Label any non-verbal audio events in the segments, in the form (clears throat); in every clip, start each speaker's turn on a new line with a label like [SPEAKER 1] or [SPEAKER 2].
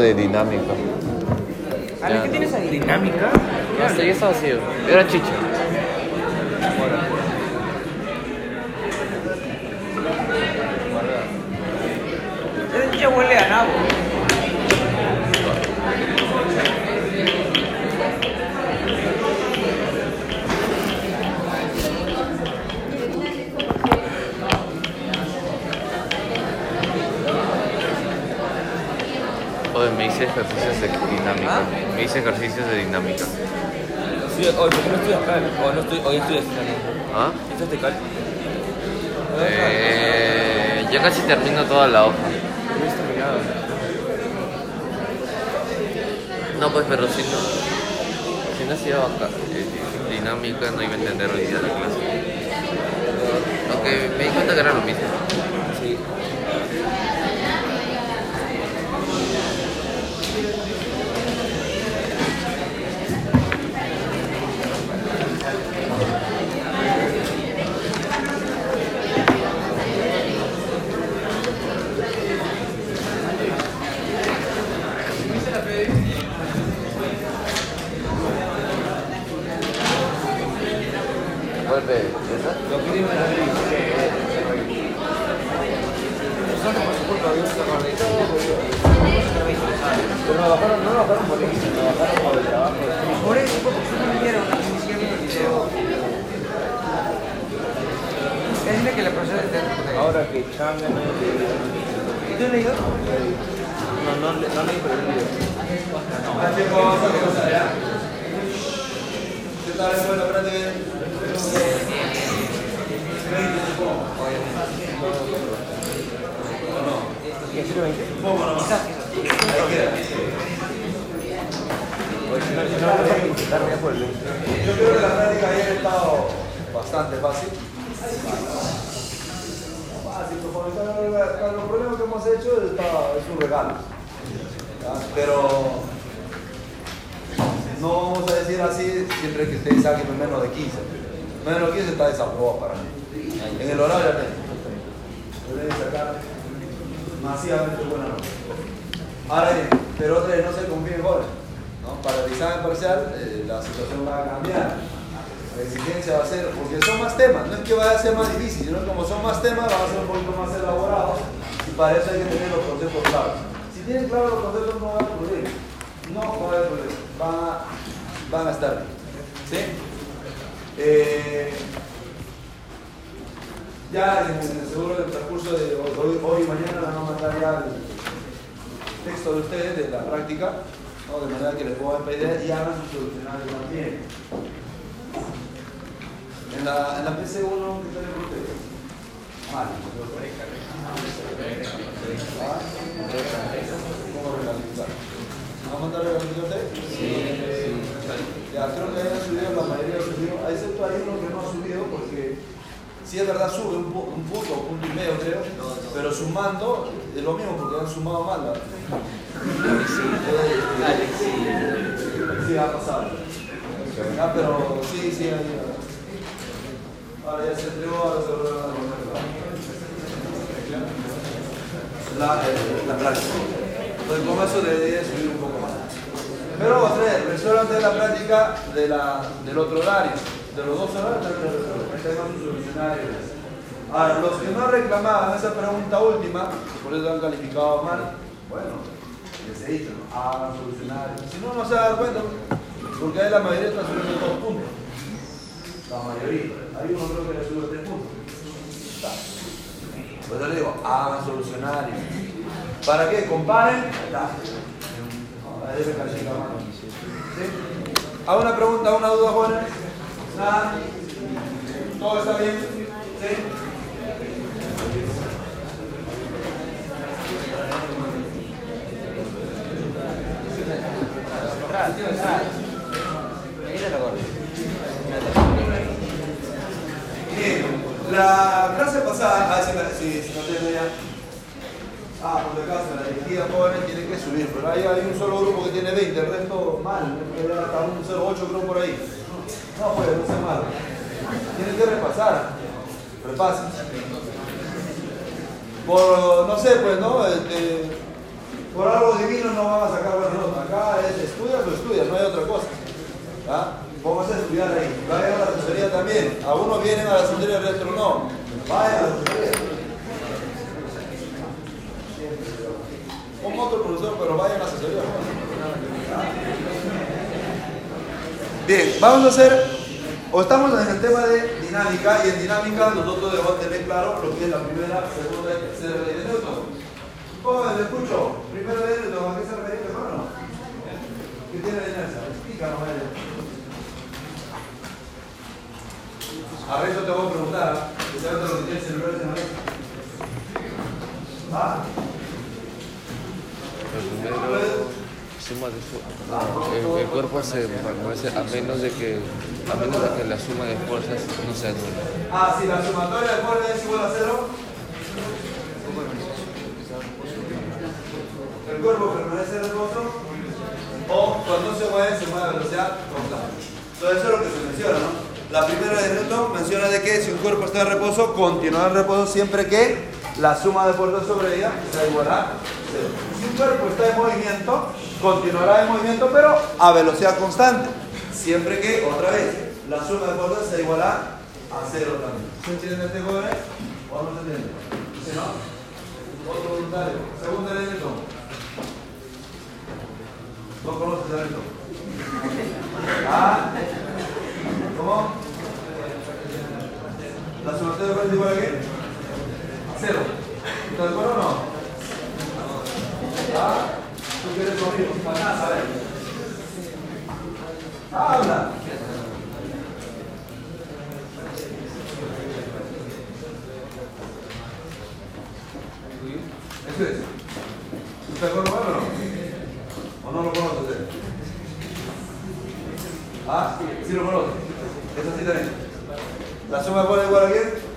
[SPEAKER 1] de dinámica.
[SPEAKER 2] Ale, ¿qué tienes ahí?
[SPEAKER 3] Dinámica.
[SPEAKER 1] No sé, ya está vacío. Era chicha.
[SPEAKER 2] Ese chicha huele a nabo.
[SPEAKER 1] Oye, me hice ejercicios de dinámica.
[SPEAKER 2] ¿Ah?
[SPEAKER 1] Me hice ejercicios de dinámica.
[SPEAKER 3] Sí, hoy, ¿por qué no estudias cal? O no estoy, hoy estudias cal.
[SPEAKER 1] ¿Ah?
[SPEAKER 3] ¿Estás de cal?
[SPEAKER 1] Eh, ya casi termino toda la hoja. No, pues, pero si no, si no hacía vaca- eh, dinámica, no iba a entender hoy día la clase. Aunque me di cuenta que era lo mismo.
[SPEAKER 3] Sí.
[SPEAKER 1] Vuelve, ¿esa?
[SPEAKER 3] Lo que dime la ley. Nosotros por su culpa habíamos sacado de todo, pero nos bajaron, no bajaron por eso, nos bajaron por el trabajo.
[SPEAKER 2] Por eso, porque ustedes no vieron el video. Es decir, que la profesora de teatro.
[SPEAKER 3] Ahora que Changa no
[SPEAKER 2] ¿Y tú leído?
[SPEAKER 3] No, no, le- no leí, pero he leído.
[SPEAKER 4] Bueno, espérate.
[SPEAKER 3] ¿Y así lo 20? Oye, si no, si no, no hay que intentar ya por el 20.
[SPEAKER 4] Yo creo que la práctica ayer ha estado bastante fácil. Fácil, los- problemas que hemos hecho es un regalo. Pero no vamos a decir así siempre que ustedes saquen menos de 15. Menos de 15 está desaprobado para mí. En el horario ya Deben sacar masivamente buena nota. Ahora bien, pero vez no se confíen jóvenes. ¿no? Para el examen parcial eh, la situación va a cambiar. La exigencia va a ser, porque son más temas, no es que vaya a ser más difícil, sino como son más temas, van a ser un poquito más elaborados y para eso hay que tener los conceptos claros. Si tienen claros los conceptos no va a problema. No va a. Van a, van a estar bien. ¿Sí? Eh, ya en el seguro del transcurso de hoy, hoy y mañana van a mandar ya el texto de ustedes de la práctica, ¿no? de manera que les puedan pedir y hagan su solucionario también. En la, en la PC1, ¿qué tal ustedes? Mal. ¿Cómo regularizar? ¿Van a mandar ustedes? Sí. Ya, creo que hayan subido, la mayoría ha subido, excepto hay uno que no ha subido sí es verdad sube un, pu- un punto, un punto y medio creo, pero sumando es lo mismo porque han sumado mal. ¿la? Sí, ha pasado. Ah, pero sí, sí, ahí. Ahora ya se entregó, ahora se volvió a la, eh, la práctica. Entonces con eso debería subir un poco más. Pero ustedes resuelvan de la práctica de la, del otro horario, de los dos horarios, Ahora, los que no reclamaban esa pregunta última, por eso han calificado mal, bueno, les he dicho, ¿no? hagan solucionarios. Si no, no se dan cuenta, porque ahí la mayoría está subiendo dos puntos. La mayoría. Hay uno creo que le sube tres puntos. Por eso le digo, hagan solucionarios. ¿Para qué? Comparen. Ya. No, ahí debe calificar mal. ¿Sí? ¿Hago una pregunta, una duda, jóvenes? ¿Todo está bien? ¿Sí? Bien, la clase pasada, ah, si, me- si no tengo ya. Ah, por si acaso, la dirigida jóvenes tiene que subir, pero ahí hay un solo grupo que tiene 20, el resto mal, hasta un 08 creo por ahí. No, pues, no sea malo. Tienen que repasar, repasen. Por, no sé, pues, ¿no? Este, por algo divino no van a sacar buenas notas. Acá es estudias o estudias, no hay otra cosa. ¿Ah? Vamos a estudiar ahí. Vayan a la asesoría también. A uno vienen a la asesoría, al otro no. Vayan a la asesoría. Como otro profesor, pero vayan a la asesoría. Bien, vamos a hacer, o estamos en el tema de dinámica, y en dinámica nosotros debemos tener claro lo que es la primera, segunda y tercera ley de Newton. Joven, le escucho. Primera ley de Newton, ¿a qué se refiere, hermano? ¿Qué tiene de inercia? Explícanos. A ver, yo te voy a preguntar, que sabes lo que tiene el celular la mesa. Ah,
[SPEAKER 1] suma de no, el, cuerpo se permanece a menos de que a menos de que la suma de fuerzas no sea nula.
[SPEAKER 4] ah, si la sumatoria de fuerza es igual a cero, el cuerpo permanece reposo, o cuando se mueve, se mueve a velocidad constante. Entonces, eso es lo que se menciona, ¿no? La primera de Newton menciona de que si un cuerpo está en reposo, continuará en reposo siempre que la suma de fuerzas sobre ella sea igual a cero. Si un cuerpo está en movimiento, continuará en movimiento, pero a velocidad constante. Siempre que, otra vez, la suma de fuerzas sea igual a, cero también. ¿Se entiende este joven? ¿O no se entiende? ¿Sí, no? Otro voluntario. De Newton. ¿No conoces a Newton? (laughs) Ah, ¿Cómo? ¿La sumatoria de fuerzas igual a qué? A cero. ¿Estás de acuerdo o no? Habla. Eso es. ¿Tú estás de acuerdo con él o no? ¿O no lo conoces él? Ah, sí lo conoces. Eso sí también. ¿La suma de fuerza igual a quién?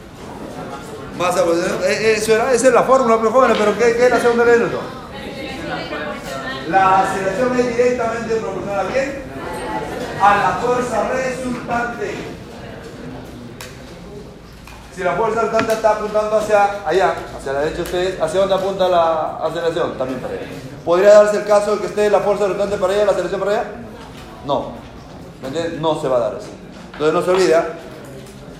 [SPEAKER 4] Masa eh, eso era, esa es la fórmula, pero jóvenes, pero ¿qué, qué es la segunda ley de Newton? La aceleración es directamente proporcional a quién? A la fuerza resultante. Si la fuerza resultante está apuntando hacia allá, hacia la derecha ustedes, ¿hacia dónde apunta la aceleración? También para allá. ¿Podría darse el caso de que esté la fuerza resultante para allá y la aceleración para allá? No. ¿Me entiendes? No se va a dar eso. Entonces no se olvida,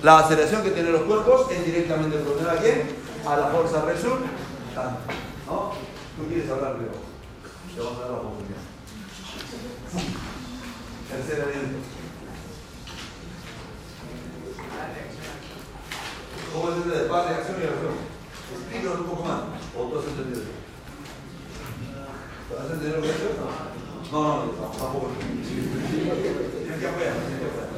[SPEAKER 4] la aceleración que tienen los cuerpos es directamente proporcional a quién? A la fuerza resultante. ¿No? ¿Tú quieres hablar luego? Te vamos a dar la oportunidad. Tercera ley. ¿Cómo es el de par de acción y reacción? Explícanos un poco más. ¿O tú has entendido? ¿Has entendido lo que he hecho? No, no, no, tampoco. Tienes que apoyar, que apoyar.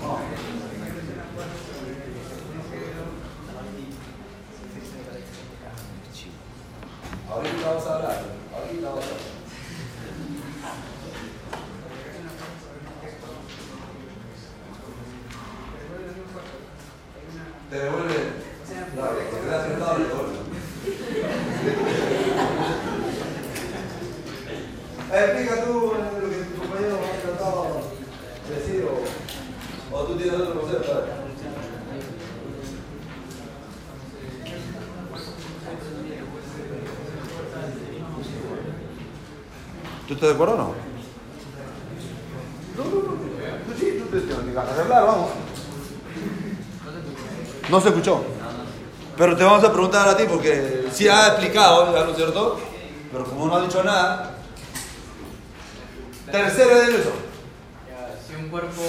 [SPEAKER 4] Vamos a hablar. Ahorita vamos a. Te devuelve. Porque te has sentado en el gol. Eh, Explica tú eh, lo que tu compañero ha tratado de decir o, o tú tienes otro concepto. ¿Tú estás de acuerdo o no? No, no, no. Tú sí, tú te tienes que arreglar, vamos. No se escuchó. Pero te vamos a preguntar a ti porque sí ha explicado, ¿no es cierto? Pero como no ha dicho nada. Tercero de eso.
[SPEAKER 5] Si un cuerpo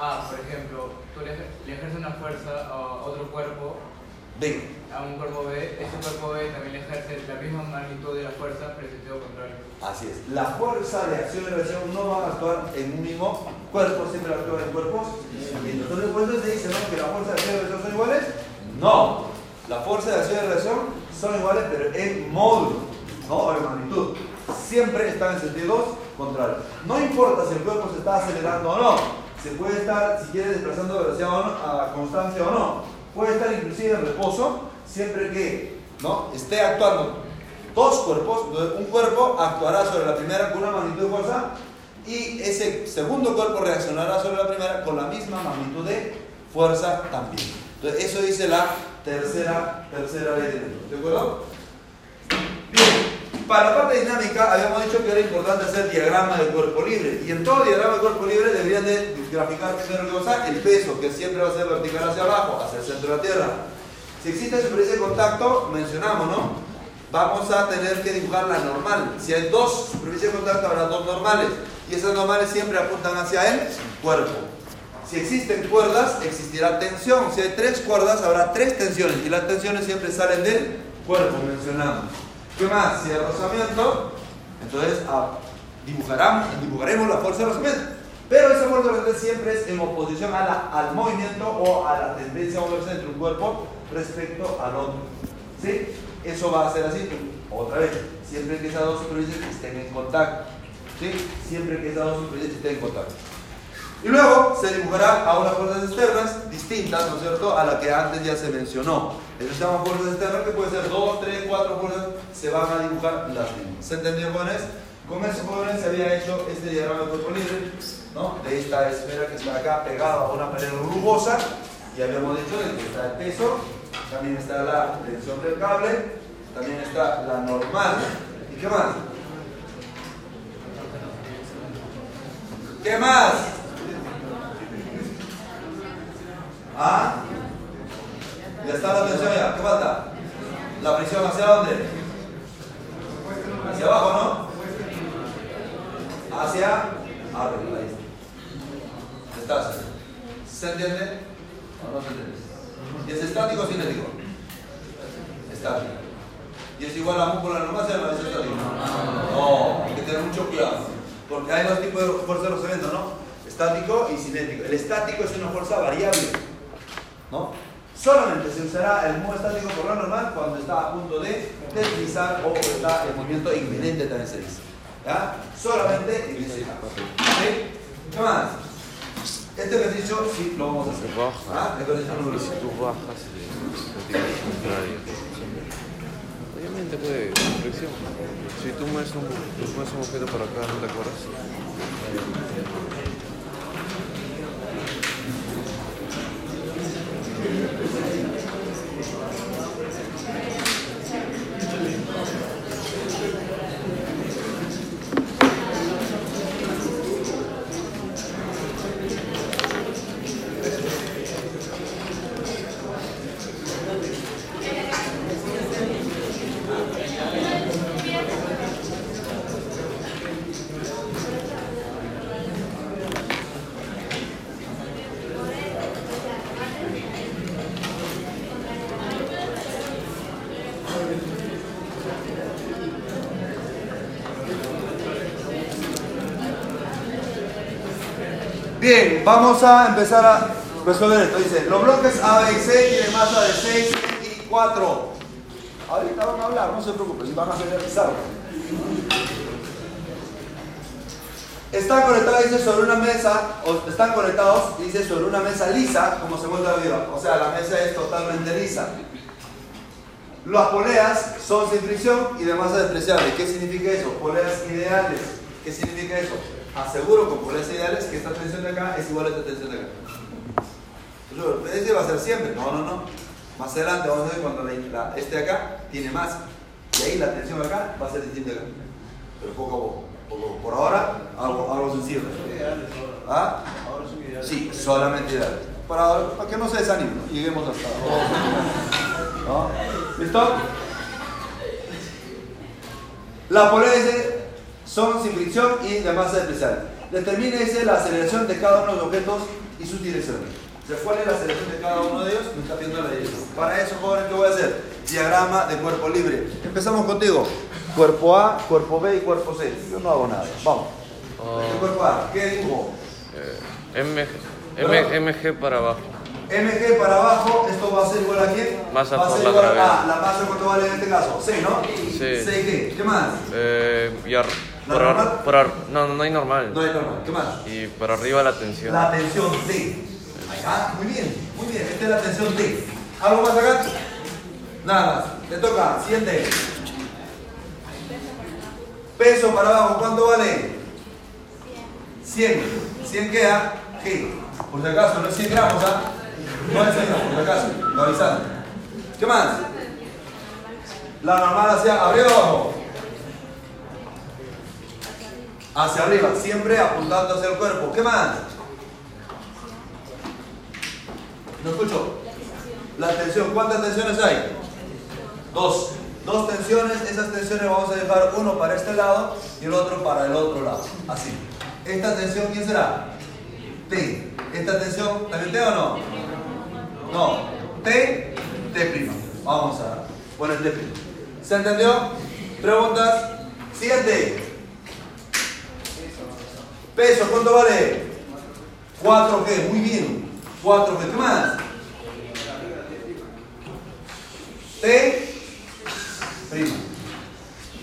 [SPEAKER 5] A, por ejemplo, tú le, le ejerces una fuerza a otro cuerpo,
[SPEAKER 4] Ven.
[SPEAKER 5] a un cuerpo B, ese cuerpo B también le ejerce la misma magnitud de la fuerza, pero en sentido contrario.
[SPEAKER 4] Así es. La fuerza de acción y reacción no van a actuar en un mismo cuerpo, siempre actúan en cuerpos. Entonces, por eso se dice ¿no? que la fuerza de acción y reacción son iguales. No. La fuerza de acción y reacción son iguales, pero en módulo, no o en magnitud. Siempre están en sentidos contrarios. No importa si el cuerpo se está acelerando o no. Se puede estar, si quiere, desplazando de velocidad o no, a constancia o no. Puede estar inclusive en reposo, siempre que ¿no? esté actuando dos cuerpos, un cuerpo actuará sobre la primera con una magnitud de fuerza y ese segundo cuerpo reaccionará sobre la primera con la misma magnitud de fuerza también. Entonces eso dice la tercera, tercera ley de Newton. ¿De acuerdo? Bien. Para la parte dinámica habíamos dicho que era importante hacer diagrama del cuerpo libre. Y en todo diagrama del cuerpo libre deberían de graficar primero cosa el peso, que siempre va a ser vertical hacia abajo, hacia el centro de la Tierra. Si existe superficie de contacto, mencionamos, ¿no? Vamos a tener que dibujar la normal. Si hay dos superficies de contacto, habrá dos normales. Y esas normales siempre apuntan hacia el cuerpo. Si existen cuerdas, existirá tensión. Si hay tres cuerdas, habrá tres tensiones. Y las tensiones siempre salen del cuerpo, mencionamos. ¿Qué más? Si hay rozamiento, entonces ah, dibujaremos la fuerza de rozamiento. Pero esa fuerza de rozamiento siempre es en oposición a la- al movimiento o a la tendencia a moverse entre un cuerpo respecto al otro. ¿Sí? Eso va a ser así. Otra vez, siempre que esas dos superficies estén en contacto. ¿Sí? Siempre que esas dos superficies estén en contacto. Y luego se dibujará a unas fuerzas externas distintas, ¿no es cierto?, a la que antes ya se mencionó. Esas se llaman fuerzas externas que pueden ser dos, tres, cuatro fuerzas, se van a dibujar las mismas. ¿Se entendió, jóvenes? Con eso, jóvenes, se había hecho este diagrama de cuerpo libre, ¿no? De esta esfera que está acá pegada a una pared rugosa, y habíamos dicho de que está el peso, también está la tensión del cable, también está la normal, ¿y qué más? ¿Qué más? ¿Ah? Ya está la tensión ya. ¿Qué falta? La presión hacia dónde? Hacia abajo, ¿no? Hacia arriba. Ahí está. ¿Se entiende? ¿O no se entiende? ¿Y es estático o cinético? Estático. ¿Y es igual a la múscula normal? ¿Se llama estático? No, hay que tener mucho cuidado. Porque hay dos tipos de fuerza de rozamiento, ¿no? Estático y cinético. El estático es una fuerza variable. ¿no? Solamente se usará el modo estático por lo normal cuando está a punto de deslizar o está en movimiento inminente también se dice. ¿Ya? Solamente inminente. ¿Sí? ¿Qué más? Este ejercicio sí lo vamos a hacer.
[SPEAKER 1] Baja.
[SPEAKER 4] ¿Ah? Ejercicio número
[SPEAKER 1] si tú bajas. Obviamente puede. Si tú mueves un, tú mueves un objeto para acá, ¿no te acuerdas?
[SPEAKER 4] Bien, vamos a empezar a resolver esto. Dice, los bloques A, B y C tienen masa de 6 y 4. Ahorita van a hablar, no se preocupen, y van a realizarlo. Están conectados, dice, sobre una mesa, o están conectados, dice, sobre una mesa lisa, como se muestra arriba. O sea, la mesa es totalmente lisa. Las poleas son sin fricción y de masa despreciable. ¿Qué significa eso? Poleas ideales. ¿Qué significa eso? Aseguro con poleas ideales que esta tensión de acá es igual a esta tensión de acá. Pero ese va a ser siempre. No, no, no. Más adelante vamos a ver cuando la, la- este de acá tiene más. Y ahí la tensión acá va a ser distinta acá. Pero poco a poco. Por ahora, algo, algo sencillo. ¿Ah? Sí, solamente ideales. Para, para que no se desanimen, ¿no? lleguemos hasta ¿No? ¿Listo? La polea dice son sin fricción y de masa especial. Determine dice la aceleración de cada uno de los objetos y sus direcciones. ¿Se cuál es la aceleración de cada uno de ellos? Me está pidiendo la dirección. Para eso, jóvenes, ¿qué voy a hacer? Diagrama de cuerpo libre. Empezamos contigo. Cuerpo A, cuerpo B y cuerpo C. Yo no hago nada. Vamos. ¿Qué cuerpo A? ¿Qué dibujo?
[SPEAKER 1] Eh, MG, M- MG para abajo.
[SPEAKER 4] MG para abajo, esto va a ser igual a quién?
[SPEAKER 1] Masa
[SPEAKER 4] va a
[SPEAKER 1] por
[SPEAKER 4] ser
[SPEAKER 1] la
[SPEAKER 4] igual a
[SPEAKER 1] gravedad.
[SPEAKER 4] la masa cuánto vale en este caso, 6, ¿no?
[SPEAKER 1] Sí.
[SPEAKER 4] 6 qué? ¿Qué más?
[SPEAKER 1] Eh,
[SPEAKER 4] ¿La
[SPEAKER 1] por, ar- por ar- no, no, hay normal.
[SPEAKER 4] No hay normal, ¿qué más?
[SPEAKER 1] Y por arriba la tensión.
[SPEAKER 4] La tensión D. Muy bien, muy bien, esta es la tensión D. ¿Algo más acá? Nada más. Te toca, siguiente. Peso para abajo, ¿cuánto vale? 100. 100 queda G. Por si acaso, no es 100 gramos, ¿ah? No es 100 gramos, por si acaso, lo avisando. ¿Qué más? La normal hacia arriba o abajo. Hacia arriba, siempre apuntando hacia el cuerpo. ¿Qué más? No escucho. La tensión. ¿Cuántas tensiones hay? Dos. Dos tensiones. Esas tensiones vamos a dejar uno para este lado y el otro para el otro lado. Así. ¿Esta tensión quién será? T. ¿Esta tensión también T o no? No. T, T. Vamos a poner T. ¿Se entendió? Preguntas. Siguiente. Peso, ¿cuánto vale? 4G, muy bien. 4G, ¿qué más? T prima.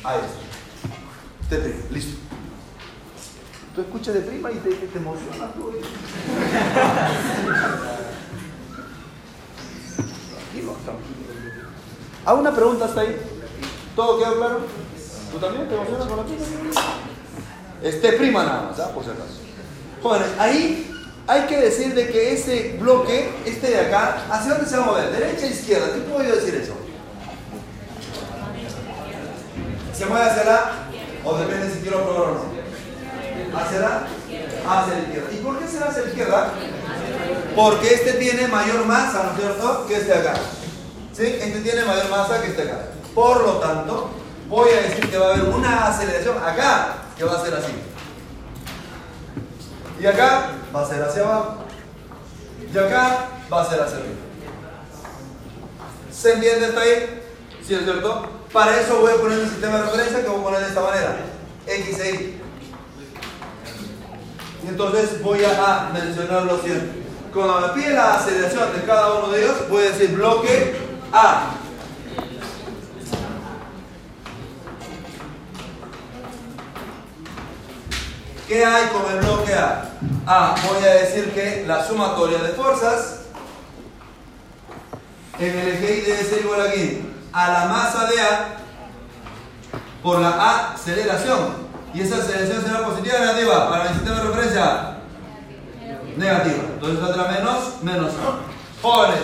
[SPEAKER 4] Ahí está. T prima, listo. Tú escuchas de prima y te, te emocionas. tú. Tranquilo, tranquilo. ¿Hago una pregunta hasta ahí? ¿Todo quedó claro? ¿Tú también te emocionas con la prima? Este prima nada más, ¿ah? por si. Jóvenes, ahí hay que decir de que ese bloque, este de acá, ¿hacia dónde se va a mover? ¿Derecha o izquierda? ¿Qué puedo decir eso? ¿Se mueve hacia la? O depende si quiero probar o no. ¿Hacia la? Hacia la izquierda. ¿Y por qué será hacia la izquierda? Porque este tiene mayor masa, ¿no es cierto? Que este de acá. ¿Sí? Este tiene mayor masa que este de acá. Por lo tanto, voy a decir que va a haber una aceleración acá que va a ser así. Y acá va a ser hacia abajo. Y acá va a ser hacia arriba. ¿Se entiende hasta ahí? ¿Sí es cierto? Para eso voy a poner un sistema de referencia que voy a poner de esta manera. X e Y. Y entonces voy a mencionar lo siguiente. Cuando me pide la aceleración de cada uno de ellos, voy a decir bloque A. ¿Qué hay con el bloque A? A, voy a decir que la sumatoria de fuerzas en el eje Y debe ser igual aquí a la masa de A por la aceleración. Y esa aceleración será positiva o negativa para el sistema de referencia. Negativa. Entonces saldrá menos, menos A. Jóvenes,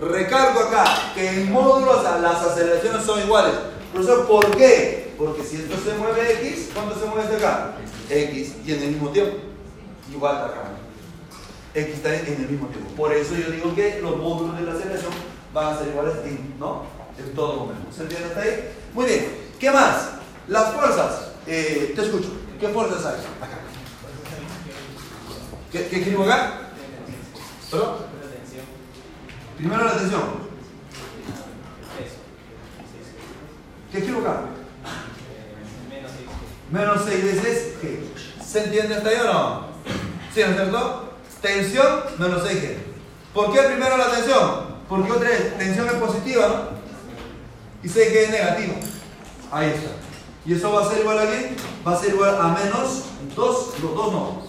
[SPEAKER 4] recalco acá que en módulos las aceleraciones son iguales. Profesor, ¿por qué? Porque si esto se mueve X, ¿cuánto se mueve este acá? X y en el mismo tiempo. Igual acá. X está en el mismo tiempo. Por eso yo digo que los módulos de la aceleración van a ser iguales en, ¿no? en todo momento. ¿Se entiende hasta ahí? Muy bien. ¿Qué más? Las fuerzas. Eh, te escucho. ¿Qué fuerzas hay? Acá. ¿Qué, qué escribo acá? ¿Perdón? Primero la tensión. ¿Qué escribo acá? Menos 6 veces G. ¿Se entiende hasta ahí o no? ¿Sí, no es cierto? Tensión menos 6G. ¿Por qué primero la tensión? Porque otra tensión es positiva, ¿no? Y 6G es negativa. Ahí está. ¿Y eso va a ser igual a qué? Va a ser igual a menos 2, no, 2 no.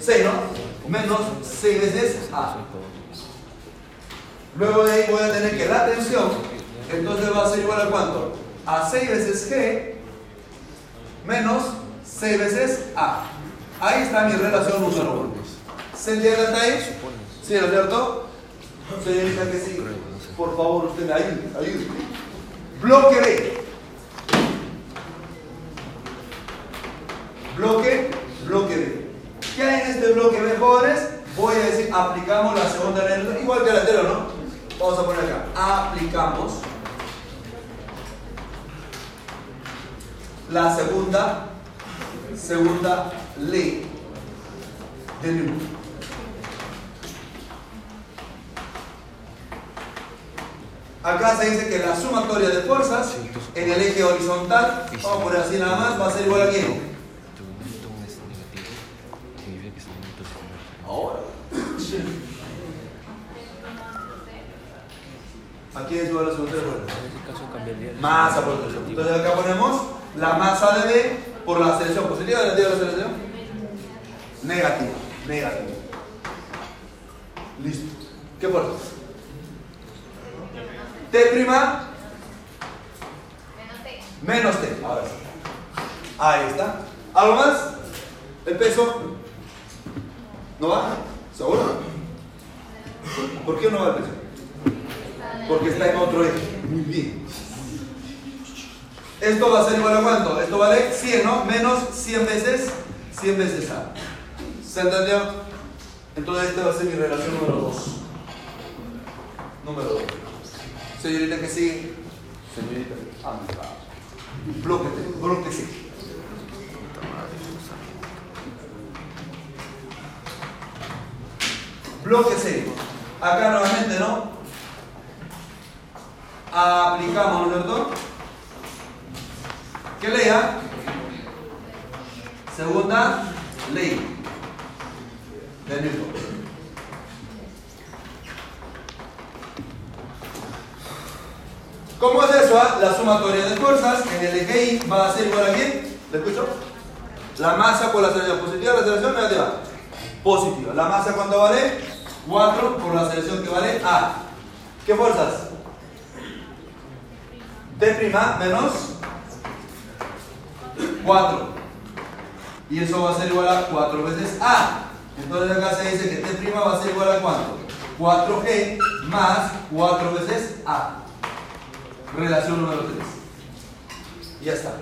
[SPEAKER 4] 6, ¿no? Menos 6 veces A. Luego de ahí voy a tener que la tensión, entonces va a ser igual a cuánto? A 6 veces G menos 6 veces A. Ahí está mi relación número 1. ¿Se entiende hasta ahí? ¿Sí, ¿no es cierto? Señorita que sí. Por favor, usted ayude, ayude. Bloque B. Bloque, bloque B. ¿Qué hay en este bloque B, jóvenes? Voy a decir, aplicamos la segunda ley, igual que la anterior, ¿no? Vamos a poner acá. Aplicamos la segunda, segunda ley de Newton. Acá se dice que la sumatoria de fuerzas en el eje horizontal, vamos a poner así nada más, va a ser igual a quién? Ahora. Aquí es igual a la sumatoria de fuerzas.
[SPEAKER 1] En este
[SPEAKER 4] por tensión. Entonces acá ponemos la masa de B por la aceleración positiva, negativa la aceleración. Negativa, negativa. Listo. ¿Qué fuerza? T prima menos T. Ahora sí. Ahí está. ¿Algo más? ¿El peso? ¿No va? ¿Seguro? ¿Por qué no va el peso? Porque está en otro eje. Muy bien. Esto va a ser igual a cuánto? Esto vale 100, ¿no? Menos 100 veces 100 veces A. ¿Se entendió? Entonces esta va a ser mi relación número 2. Número 2. Señorita que sigue. Señorita. Ah, me está. Blóquete, blóquese. Blóquese. Acá nuevamente, ¿no? Aplicamos, ¿no es cierto? ¿Qué ley? ah? Segunda ley de Newton. ¿Cómo es eso? ah? La sumatoria de fuerzas en el eje Y va a ser igual a quién? ¿Le escucho? La masa por la aceleración positiva, la aceleración negativa. Positiva. La masa cuánto vale? 4 por la aceleración que vale A. ¿Qué fuerzas? D' menos 4. Y eso va a ser igual a 4 veces A. Entonces acá se dice que T' va a ser igual a cuánto? 4G más 4 veces A. Relación número 3. Ya está.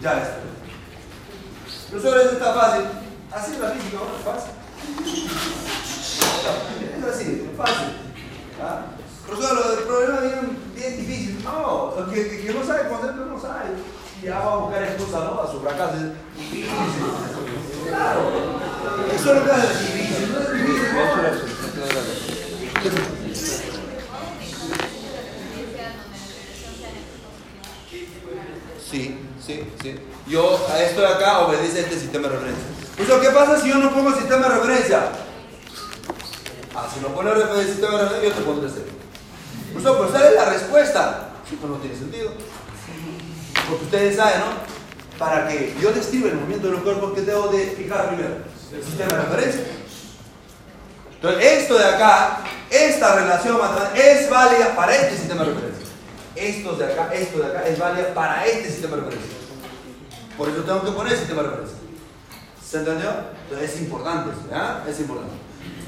[SPEAKER 4] Ya está. Profesor, eso está fácil. Así es la física, ¿no? Fácil. Es así, fácil. ¿Ah? Profesor, lo del problema es bien, bien difícil. No, el que, que, que no sabe concepto no sabe. Y ya va a buscar excusa, ¿no? A su fracaso. Es difícil. Claro. Eso no es difícil, no es difícil. Sí, sí, sí. Yo a esto de acá obedece a este sistema de referencia. Eso, ¿qué pasa si yo no pongo sistema de referencia? Ah, si no pone el sistema de referencia, yo te pondré cero. Eso, pues sale la respuesta. Esto no tiene sentido. Porque ustedes saben, ¿no? Para que yo describa el movimiento de los cuerpos, que debo de fijar primero? El sistema de referencia. Entonces, esto de acá, esta relación matemática es válida para este sistema de referencia. Esto de acá, esto de acá es válida para este sistema de referencia. Por eso tengo que poner el sistema de referencia. ¿Se entendió? Entonces es importante, ¿ya? Es importante.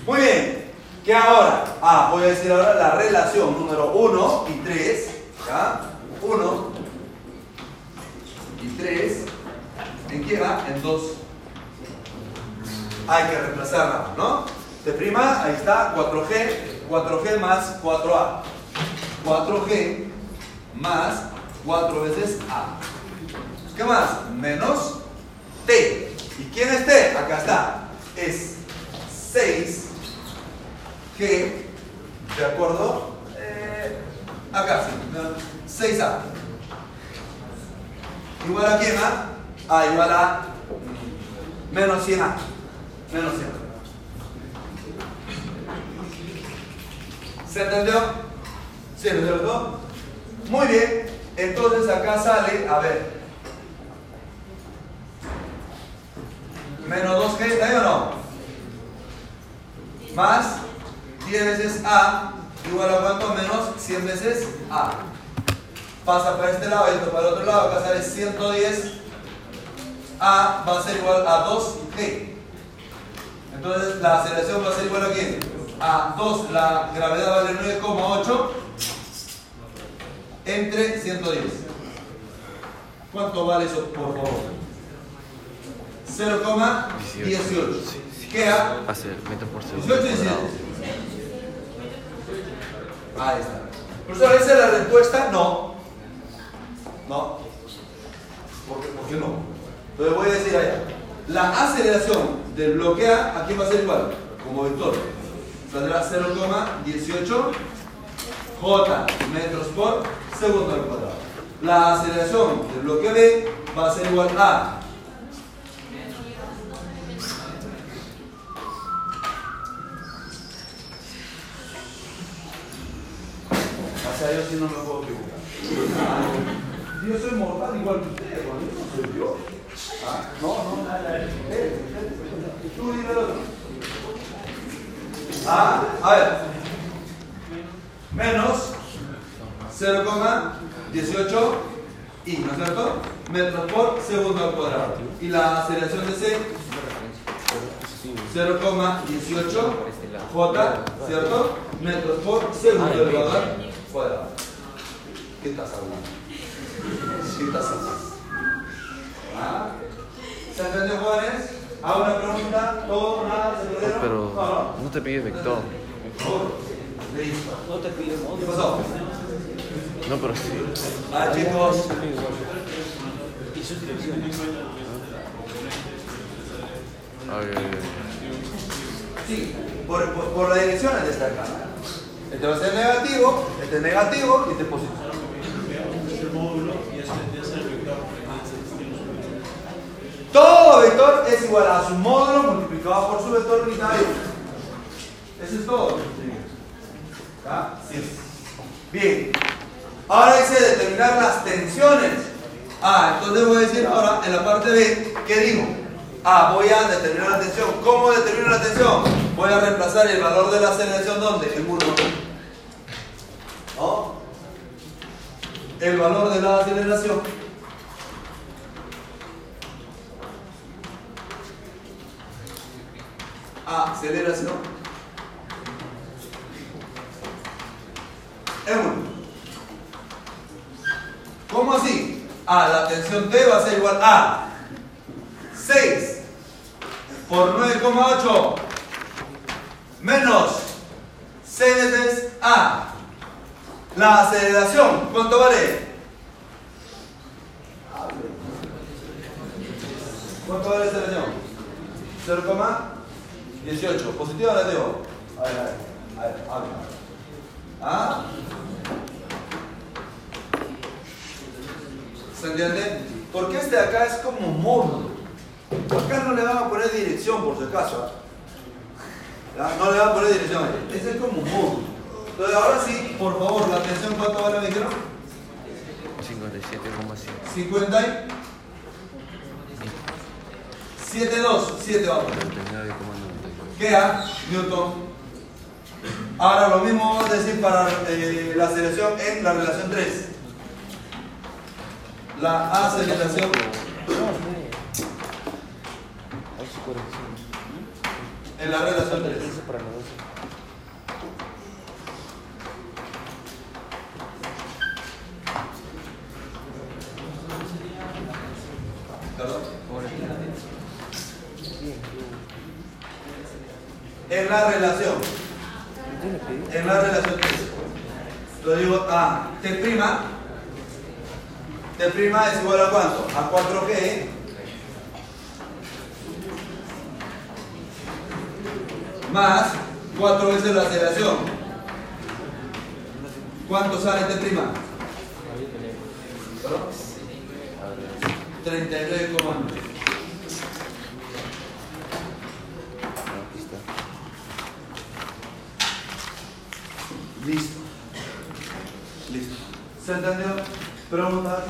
[SPEAKER 4] Muy bien. ¿Qué ahora? Ah, voy a decir ahora la relación número 1 y 3. ¿Ya? 1 y 3. ¿En qué va? En 2. Hay que reemplazarla, ¿no? De prima, ahí está, 4G, 4G más 4A. 4G más 4 veces A. ¿Qué más? Menos T. ¿Y quién es T? Acá está. Es 6G, ¿de acuerdo? Eh, acá sí, 6A. Igual a quién A? A igual a menos 100A. Menos 100A. ¿Se entendió? ¿Sí, ¿no es cierto? Muy bien. Entonces acá sale, a ver. Menos 2G, ¿está ahí o no? Más 10 veces A igual a cuánto? Menos 100 veces A. Pasa para este lado y esto para el otro lado. Acá sale 110. A va a ser igual a 2G. Entonces la aceleración va a ser igual a quién? A 2. La gravedad vale 9,8 entre 110. ¿Cuánto vale eso, por favor? 0,18. Queda
[SPEAKER 1] Hace metros por
[SPEAKER 4] 18
[SPEAKER 1] segundo.
[SPEAKER 4] y 17.
[SPEAKER 1] cuadrado.
[SPEAKER 4] Ahí está. Profesor, ¿esa es la respuesta? No. No. ¿Por qué, no? Entonces voy a decir allá. La aceleración del bloque A, aquí va a ser igual, como vector. Saldrá 0,18 J metros por segundo al cuadrado. La aceleración del bloque B va a ser igual a O sea, yo sí no me puedo equivocar. Yo soy mortal igual que ustedes, cuando yo no soy yo. Ah, no, no, nada. Eh, eh, Tú dime. Ah, a ver. Menos 0,18 y, ¿no es cierto? Metros por segundo al cuadrado. Y la aceleración de C, 0,18 J, ¿cierto? Metros por segundo al cuadrado. ¿Qué estás hablando? 206. ¿Ah? ¿Se entendió, jóvenes? ¿Hago una pregunta? ¿Todo? ¿Nada? ¿Se perdieron?
[SPEAKER 1] Pero
[SPEAKER 4] No, no.
[SPEAKER 1] no te pide vector.
[SPEAKER 4] Listo.
[SPEAKER 3] No te pide
[SPEAKER 4] ¿Qué
[SPEAKER 3] modo.
[SPEAKER 4] pasó?
[SPEAKER 1] No, pero sí.
[SPEAKER 4] Ah, chicos.
[SPEAKER 3] Y sus direcciones.
[SPEAKER 1] Ay, ay, ay.
[SPEAKER 4] Sí, por, por, por la dirección de esta acá. Este va a ser negativo, este es negativo y este es positivo. Todo vector es igual a su módulo multiplicado por su vector unitario. Eso es todo. Sí. Bien. Ahora dice determinar las tensiones. Ah, entonces voy a decir ahora en la parte B, ¿qué digo? Ah, voy a determinar la tensión. ¿Cómo determino la tensión? Voy a reemplazar el valor de la aceleración ¿dónde? En 1. ¿No? El valor de la aceleración. Aceleración. En 1. ¿Cómo así? Ah, la tensión T va a ser igual a 6 por 9,8 menos 6 veces A. La aceleración, ¿cuánto vale? ¿Cuánto vale la aceleración? 0,18. ¿Positivo o negativo? A ver, a ver, a ver, a ver. ¿Ah? ¿Se entiende? Porque este de acá es como módulo. Acá no le van a poner dirección por si acaso. ¿ah? No le van a poner dirección. Este es como módulo. Entonces ahora sí, por favor, la atención, ¿cuánto vale me dijeron?
[SPEAKER 1] 57,5.
[SPEAKER 4] 50 y 7, 2, 7 vamos.
[SPEAKER 1] 49,92.
[SPEAKER 4] Queda Newton. Ahora lo mismo vamos a decir para eh, la aceleración en la relación 3. La aceleración en la relación 3. Perdón. En la relación. En la relación 3. Lo digo a T. T es igual a cuánto? A 4G. Más 4 veces la aceleración. ¿Cuánto sale T prima? 39,9. Listo. Listo. ¿Se entendió? Preguntas.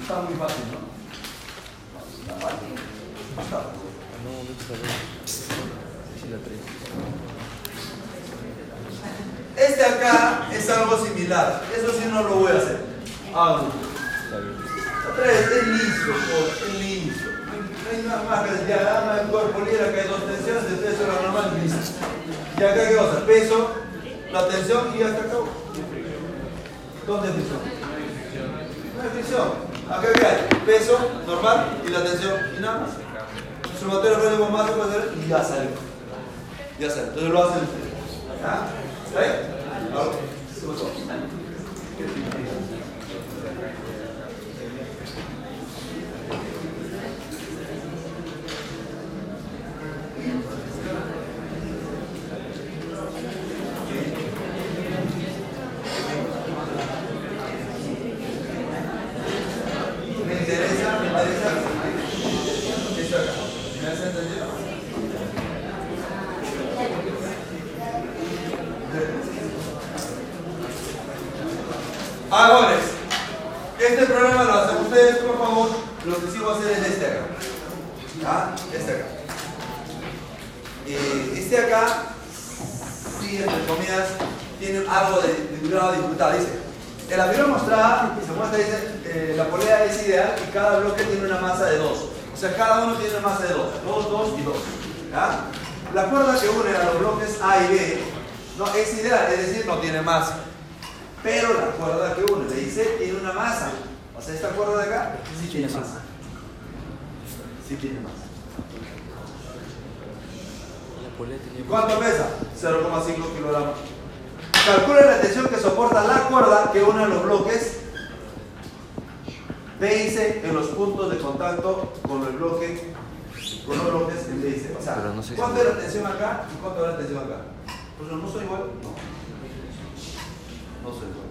[SPEAKER 4] Está muy fácil, ¿no? Está fácil. Está.
[SPEAKER 1] No, no. Sí, la 3.
[SPEAKER 4] Este acá es algo similar. Eso sí no lo voy a hacer. Ah,
[SPEAKER 1] Está bien.
[SPEAKER 4] Tres, es liso, es liso. No hay nada más que el diagrama del cuerpo libre que hay dos tensiones, el peso la normal y listo. Y acá qué cosa, peso, la tensión y hasta acá. ¿Dónde es fricción? No hay fricción. Acá qué hay, peso, normal y la tensión y nada más. Sumatorio relativo más puede ser y ya sale. Ya sale. Entonces lo hacen. ¿Ah? ¿Está bien? ¿qué? Me interesa, me interesa. Esto acá. ¿Me has entendido? Ahora, este programa lo hacen ustedes, por favor. Lo que sí voy a hacer es este acá. ¿Ah? Este acá. Eh, este acá, sí, entre comillas, tiene algo de, de grado de dificultad. Dice, en la figura mostrada, se muestra, dice, eh, la polea es ideal y cada bloque tiene una masa de 2. O sea, cada uno tiene una masa de 2. 2, 2 y 2. ¿Ya? La cuerda que une a los bloques A y B no, es ideal, es decir, no tiene masa. Pero la cuerda que une, le dice, tiene una masa. O sea, esta cuerda de acá sí tiene más. Sí tiene más.
[SPEAKER 1] La polea tenía
[SPEAKER 4] ¿Cuánto pesa? 0,5 kilogramos. Calcula la tensión que soporta la cuerda que une los bloques B y C en los puntos de contacto con el bloque, con los bloques en B y C. O sea,
[SPEAKER 1] no sé
[SPEAKER 4] ¿cuánto es la tensión acá y cuánto es la tensión acá? Pues no son igual. No. No son igual.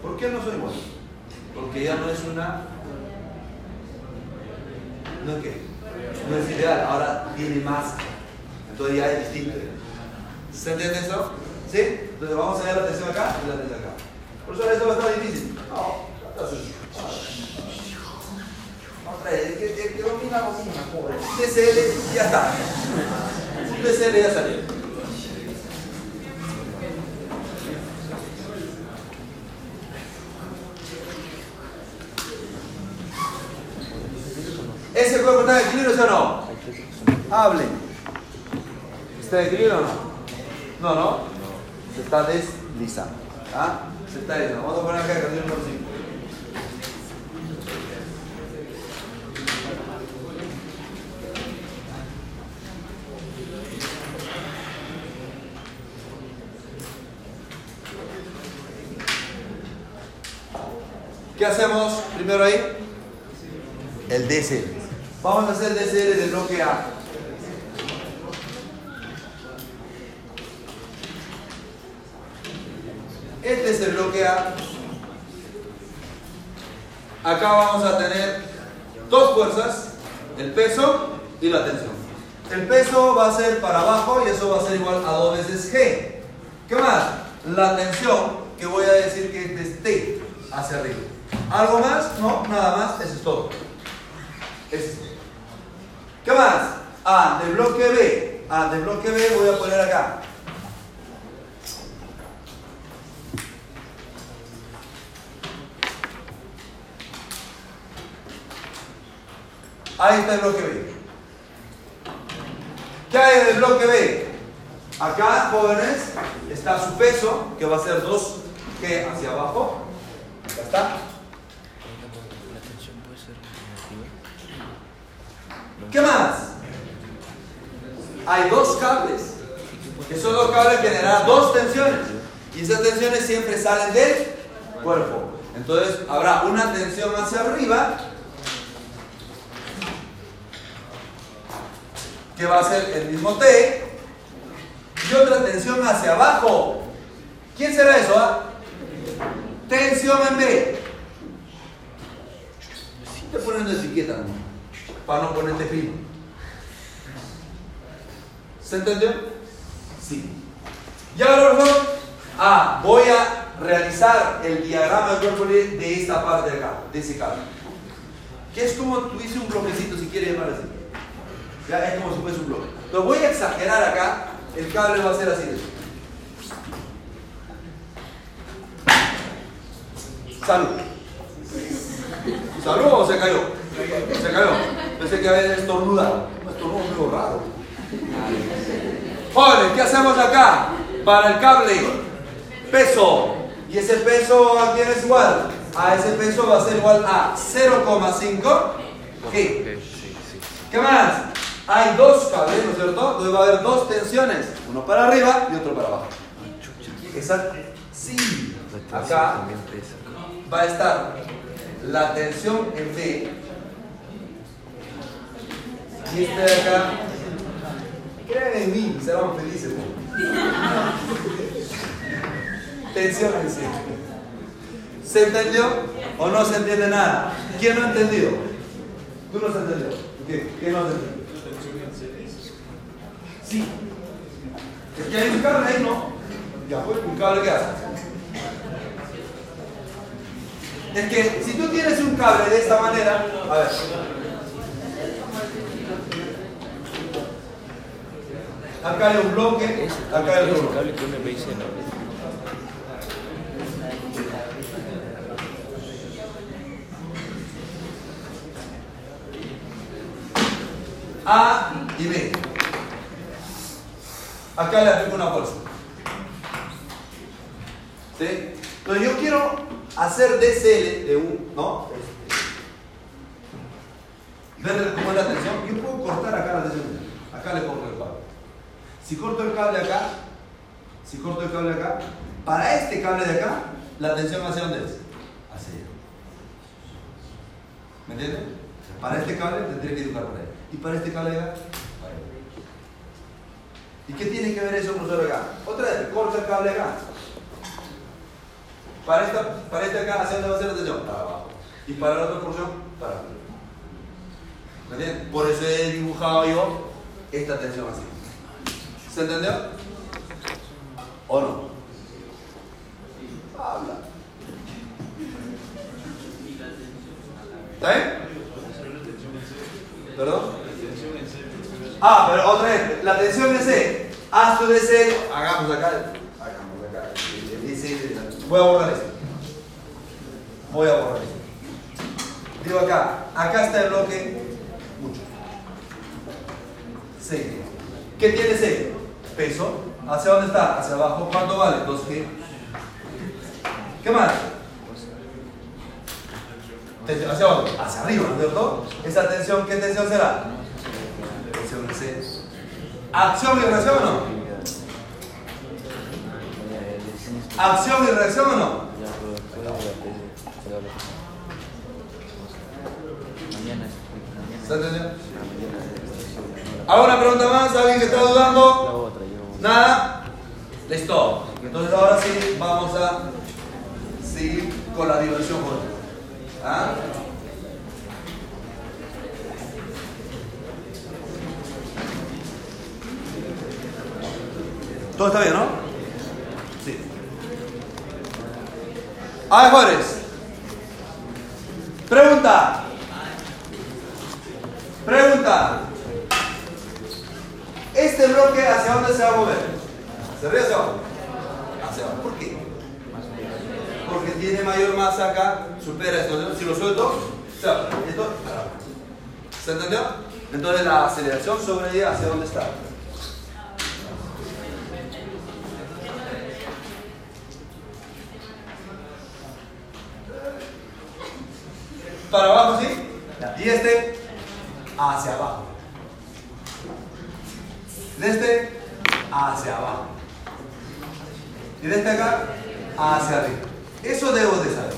[SPEAKER 4] ¿Por qué no son igual? Porque ya no es una. ¿No es qué? No es ideal, ahora tiene más. Entonces ya es distinto. ¿Se entiende eso? ¿Sí? Entonces vamos a ver la tensión acá y la tensión acá. Por eso esto va a estar difícil. No. Otra vez, que, domina la bocina, pobre. Ya está. Ya salió. ¿Ese cuerpo está en equilibrio sí o no? Hablen. ¿Está equilibrio o no? No, no. Se está deslizando. ¿Ah? Se está deslizando. Vamos a poner acá el canción número 5. ¿Qué hacemos primero ahí? El DCL. Vamos a hacer el DCL del bloque A. Este es el bloque A. Acá vamos a tener dos fuerzas, el peso y la tensión. El peso va a ser para abajo y eso va a ser igual a dos veces G. ¿Qué más? La tensión, que voy a decir que es T, hacia arriba. ¿Algo más? No, nada más, eso es todo. ¿Qué más? A del bloque B. A del bloque B voy a poner acá. Ahí está el bloque B. ¿Qué hay del bloque B? Acá, jóvenes, está su peso, que va a ser 2G hacia abajo. Ya está. ¿Qué más? Hay dos cables. Esos dos cables generarán dos tensiones. Y esas tensiones siempre salen del cuerpo. Entonces habrá una tensión hacia arriba que va a ser el mismo T y otra tensión hacia abajo. ¿Quién será eso? ah? Tensión en B. Estoy poniendo etiqueta nomás, para no ponerte fino. ¿Se entendió? Sí. Y ahora, por favor, ah, voy a realizar el diagrama del cuerpo de esta parte de acá, de ese cable. Que es como tuviese un bloquecito, si quieres llamar así. Ya es como si fuese un bloque. Lo voy a exagerar acá, el cable va a ser así. de Salud. ¿Salud o se cayó? Se cayó. Pensé que había estornudado. Estornudo medio raro. Jóvenes, ¿qué hacemos acá? Para el cable, peso. Y ese peso a quién es igual? A ese peso va a ser igual a 0,5 G.
[SPEAKER 1] Ok, sí, sí.
[SPEAKER 4] ¿Qué más? Hay dos cables, ¿no es cierto? Donde va a haber dos tensiones, uno para arriba y otro para abajo. Exacto. Sí. Acá va a estar la tensión en B y este de acá. Crean en mí, serán felices. Tensión en C. ¿Se entendió o no se entiende nada? ¿Quién no ha entendido? ¿Tú no entendido? ¿Qué? ¿Quién no ha entendido? Sí. Es que hay un cable ahí, ¿no? Ya fue un cable que hace. Es que si tú tienes un cable de esta manera, a ver. Acá hay un bloque, acá hay otro bloque. A y B. Acá le aplico una fuerza. ¿Sí? Entonces yo quiero hacer DCL de un, ¿no? Ver cómo es la tensión. Yo puedo cortar acá la tensión. Acá le corto el cable. Si corto el cable acá, si corto el cable acá, para este cable de acá, la tensión hacia dónde es? Hacia. ¿Me entiendes? Para este cable tendría que educar por ahí. Y para este cable de acá. ¿Y qué tiene que ver eso, profesor, acá? Otra vez, corta el cable acá. Para, esta, para este acá, ¿hacia dónde va a ser la tensión? Para abajo. Y para la otra porción, para arriba. ¿Me entiendes? Por eso he dibujado yo esta tensión así. ¿Se entendió? ¿O no? Habla. ¿Está bien? ¿Perdón? Ah, pero otra vez, la tensión es C. Haz tu DC, hagamos acá. Hagamos acá. Voy a borrar esto. Voy a borrar esto. Digo acá, acá está el bloque mucho. C. ¿Qué tiene C? Peso. ¿Hacia dónde está? Hacia abajo. ¿Cuánto vale? 2G. ¿Qué más? ¿Hacia dónde? Hacia arriba, ¿no es cierto? Esa tensión, ¿qué tensión será? ¿Acción y reacción o no? ¿Acción y reacción o no? ¿Se entendió? ¿Alguna pregunta más? ¿Alguien que está dudando? ¿Nada? Listo. Entonces ahora sí vamos a seguir con la diversión. ¿Ah? ¿Todo está bien, no? Sí. A ver. Pregunta. Pregunta. Este bloque, ¿hacia dónde se va a mover? ¿Hacia arriba o hacia abajo? Hacia abajo. ¿Por qué? Porque tiene mayor masa acá, supera esto. Si lo suelto, se va. ¿Se entendió? Entonces la aceleración sobre ella, ¿hacia dónde está? Para abajo, ¿sí? Y este, hacia abajo. De este, hacia abajo. Y de este acá, hacia arriba. Eso debo de saber.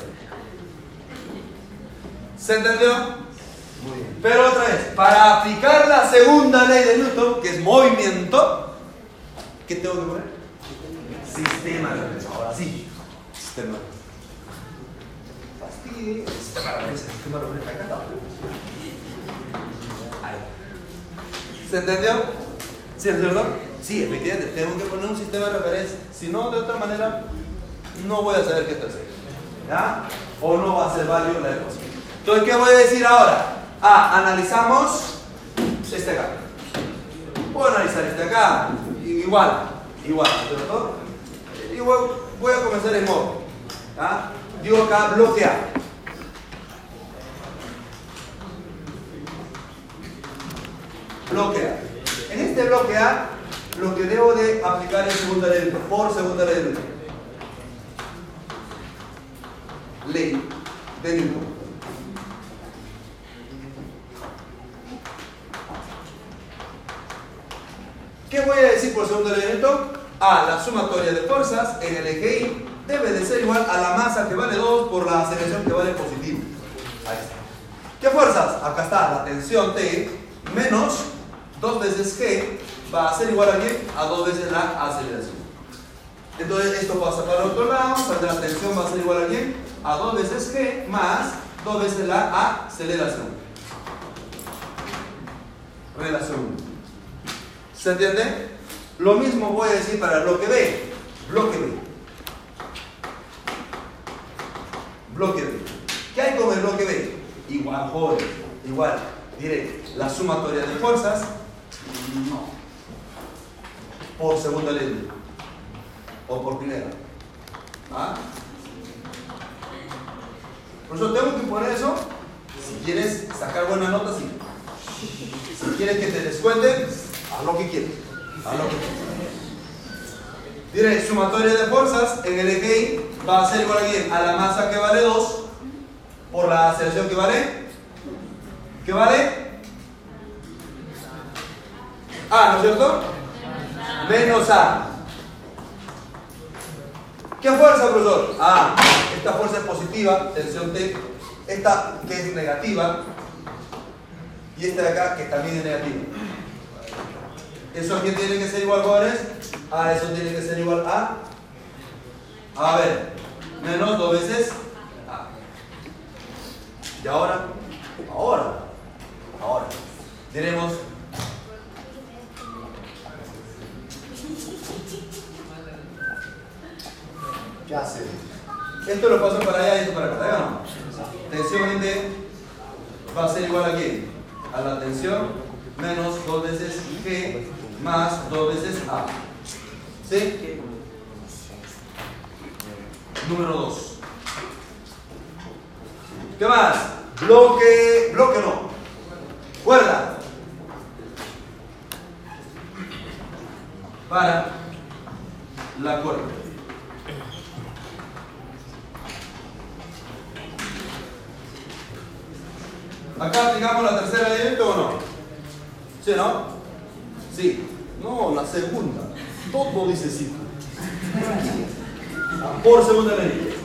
[SPEAKER 4] ¿Se entendió? Muy bien. Pero otra vez, para aplicar la segunda ley de Newton, que es movimiento, ¿qué tengo que poner? Sistema de. Ahora sí, sistema está. Ahí. ¿Se entendió? ¿Sí efectivamente, tengo que poner un sistema de referencia. Si no, de otra manera, no voy a saber qué haciendo. ¿Ya? O no va a ser válido la ecuación. Entonces, ¿qué voy a decir ahora? Ah, analizamos este acá. Puedo analizar este acá. Igual, igual, ¿cierto? Igual, voy a comenzar en modo. ¿Ya? Digo acá, bloquear. Bloquear. En este bloque A, lo que debo de aplicar es segunda ley por segunda ley. Ley de Newton. ¿Qué voy a decir por segunda ley de Newton? A, la sumatoria de fuerzas en el eje Y debe de ser igual a la masa que vale 2 por la aceleración que vale positivo. Ahí está. ¿Qué fuerzas? Acá está la tensión T menos 2 veces G va a ser igual a qué? A 2 veces la aceleración. Entonces esto pasa para el otro lado, la tensión va a ser igual a qué? A 2 veces G más 2 veces la aceleración. Relación 1. ¿Se entiende? Lo mismo voy a decir para el bloque B. Bloque B. Bloque B. ¿Qué hay con el bloque B? Igual, joder, igual. Diré, la sumatoria de fuerzas, no. Por segunda ley. O por primera. ¿Ah? Por eso tengo que poner eso. Si quieres sacar buena nota, sí. Si quieres que te descuenten, haz lo que quieras. Haz. Diré, sumatoria de fuerzas en el Y va a ser igual a quién? A la masa que vale 2 por la aceleración que vale. ¿Qué vale? A, ¿no es cierto? Menos A. ¿Qué fuerza, profesor? A. Esta fuerza es positiva, tensión T. Esta que es negativa. Y esta de acá que también es negativa. ¿Eso a quién tiene que ser igual, jóvenes? A eso tiene que ser igual a. A ver, menos dos veces A. Y ahora, ahora, ahora, diremos. Esto lo paso para allá y esto para acá, ¿verdad o no? Tensión en D va a ser igual a quién? A la tensión menos dos veces G más dos veces A. ¿Sí? Número 2. ¿Qué más? Bloque, bloque no. Cuerda. Para la cuerda. Acá aplicamos la tercera elemento o no? ¿Sí, no? Sí. No, la segunda. Todo dice sí. Por segunda ley.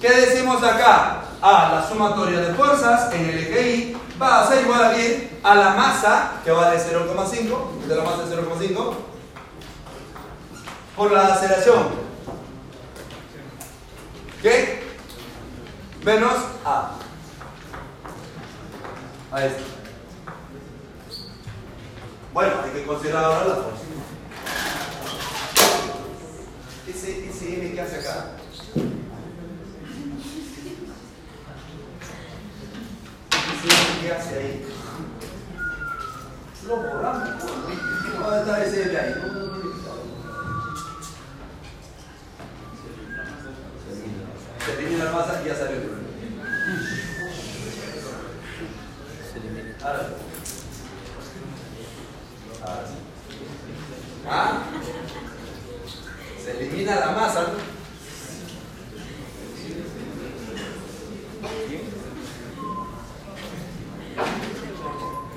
[SPEAKER 4] ¿Qué decimos acá? A la sumatoria de fuerzas en el eje va a ser igual a bien a la masa, que vale 0,5, de la masa de 0,5, por la aceleración. ¿Qué? Menos A. Ahí está. Bueno, hay que considerar ahora la fuerza. Ese, ese M que hace acá. Ese M que hace ahí. Se elimina la masa y ya salió el problema. Se elimina la masa. ¿no?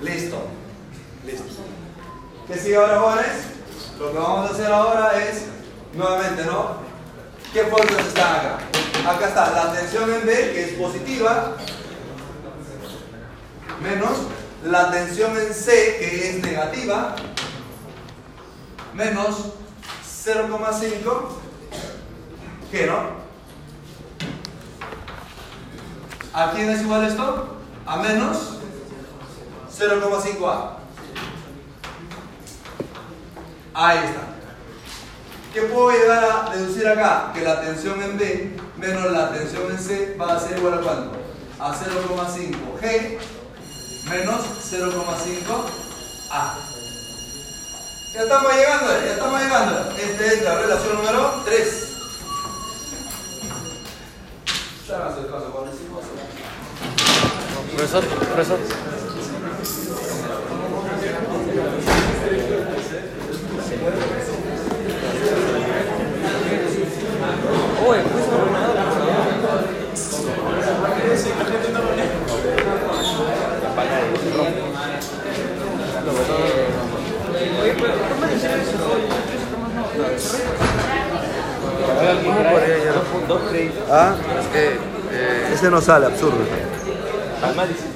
[SPEAKER 4] Listo. Listo. ¿Qué sigue ahora, jóvenes? Lo que vamos a hacer ahora es, nuevamente, ¿no? ¿Qué fuerzas están acá? Acá está la tensión en B, que es positiva, menos la tensión en C, que es negativa, menos 0,5, ¿qué no? ¿A quién es igual esto? A menos 0,5A. Ahí está. ¿Qué puedo llegar a deducir acá? Que la tensión en B menos la tensión en C va a ser igual a cuánto? A 0,5G menos 0,5A. Ya estamos llegando, ya estamos llegando. Esta es la relación número 3. Háganse el caso con el cinco,
[SPEAKER 1] Profesor, profesor.
[SPEAKER 4] ¿Ah?
[SPEAKER 1] Es que eh,
[SPEAKER 4] Ese no sale, absurdo.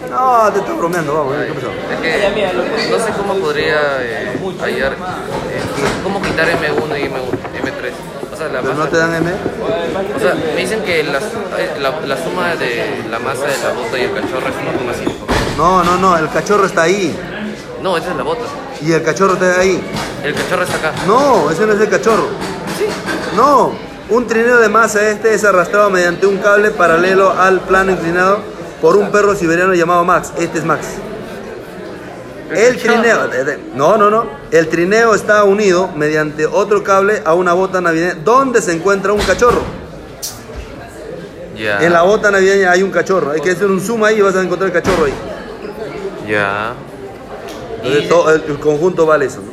[SPEAKER 4] No, te estoy bromeando, vamos, ¿qué pasó?
[SPEAKER 1] Es que no sé cómo podría eh, hallar, eh, cómo quitar M1 y M1, M3. O sea, la
[SPEAKER 4] ¿Pero no te dan M?
[SPEAKER 1] o sea, me dicen que las- eh, la, la suma de la masa de la bota y el cachorro es 1,5.
[SPEAKER 4] No, no, no, el cachorro está ahí.
[SPEAKER 1] No, esa es la bota.
[SPEAKER 4] Y el cachorro está ahí.
[SPEAKER 1] El cachorro está acá.
[SPEAKER 4] No, ese no es el cachorro. No, un trineo de masa este es arrastrado mediante un cable paralelo al plano inclinado por un perro siberiano llamado Max. Este es Max. El trineo, no, no, no. El trineo está unido mediante otro cable a una bota navideña donde se encuentra un cachorro.
[SPEAKER 1] Ya.
[SPEAKER 4] En la bota navideña hay un cachorro. Hay que hacer un zoom ahí y vas a encontrar el cachorro ahí.
[SPEAKER 1] Ya.
[SPEAKER 4] Entonces todo- el, el conjunto vale eso, ¿no?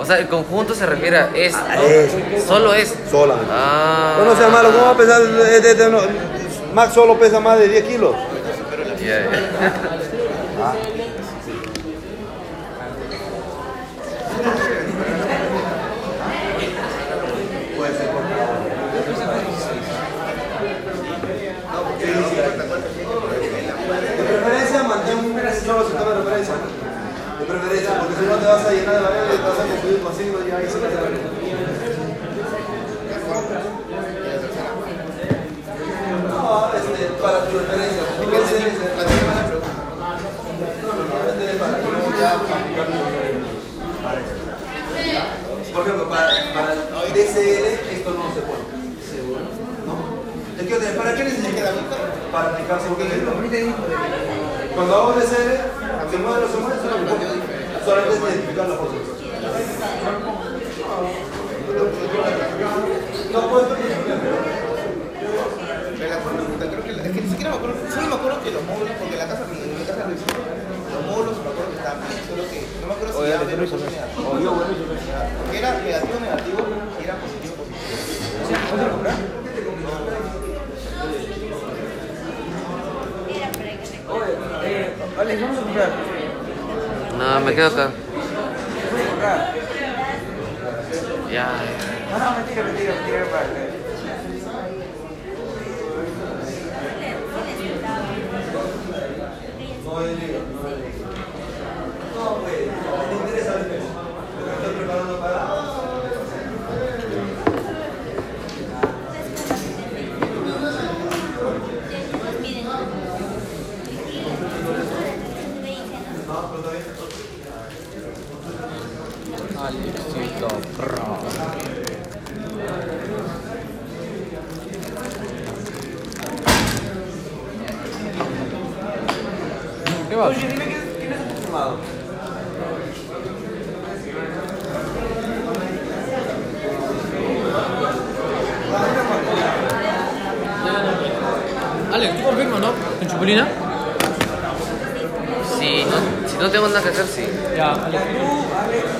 [SPEAKER 1] O sea, el conjunto se refiere a es.
[SPEAKER 4] es.
[SPEAKER 1] Solo es.
[SPEAKER 4] Solamente.
[SPEAKER 1] Ah.
[SPEAKER 4] Bueno, sea malo, ¿cómo va a pesar? No, Max solo pesa más de 10 kilos.
[SPEAKER 1] Ya, ya.
[SPEAKER 4] De preferencia, mantén un solo sistema de referencia. De preferencia, porque si no te vas a llenar de variables y te vas a confundir con signos y ahí sí que te va a No, este, para tu referencia. porque ese es el- No, no, no, este es para que luego ya aplicar Por ejemplo, para, el DSL esto no se puede. ¿Seguro? ¿No? Es que, ¿Para qué necesitas la? Para aplicar seguro. Cuando hago DSL, se mueve se mueve, solamente es identificar la foto. No
[SPEAKER 6] la pregunta, creo que, es que ni siquiera me acuerdo, solo me acuerdo que los módulos, porque la casa, mi casa recién, los módulos me acuerdo que estaban bien, solo que no me acuerdo si era menos o negativo. Porque era negativo, negativo, y era positivo, positivo.
[SPEAKER 2] Vamos a comprar.
[SPEAKER 1] No, me quedo acá.
[SPEAKER 2] Vamos a comprar.
[SPEAKER 1] Ya, ya.
[SPEAKER 2] No, no, mentira, mentira, mentira. para-
[SPEAKER 4] No es liga, no es liga. No, pues, me interesa el peso. Porque estoy preparando para. No, pero todavía.
[SPEAKER 3] Alexito Pro.
[SPEAKER 2] Oye, dime quién es tu firmado.
[SPEAKER 3] Alex, tú confirmas, ¿no? ¿En Chupulina?
[SPEAKER 1] Si no, si no tengo nada que hacer, sí.
[SPEAKER 3] Ya, Alex.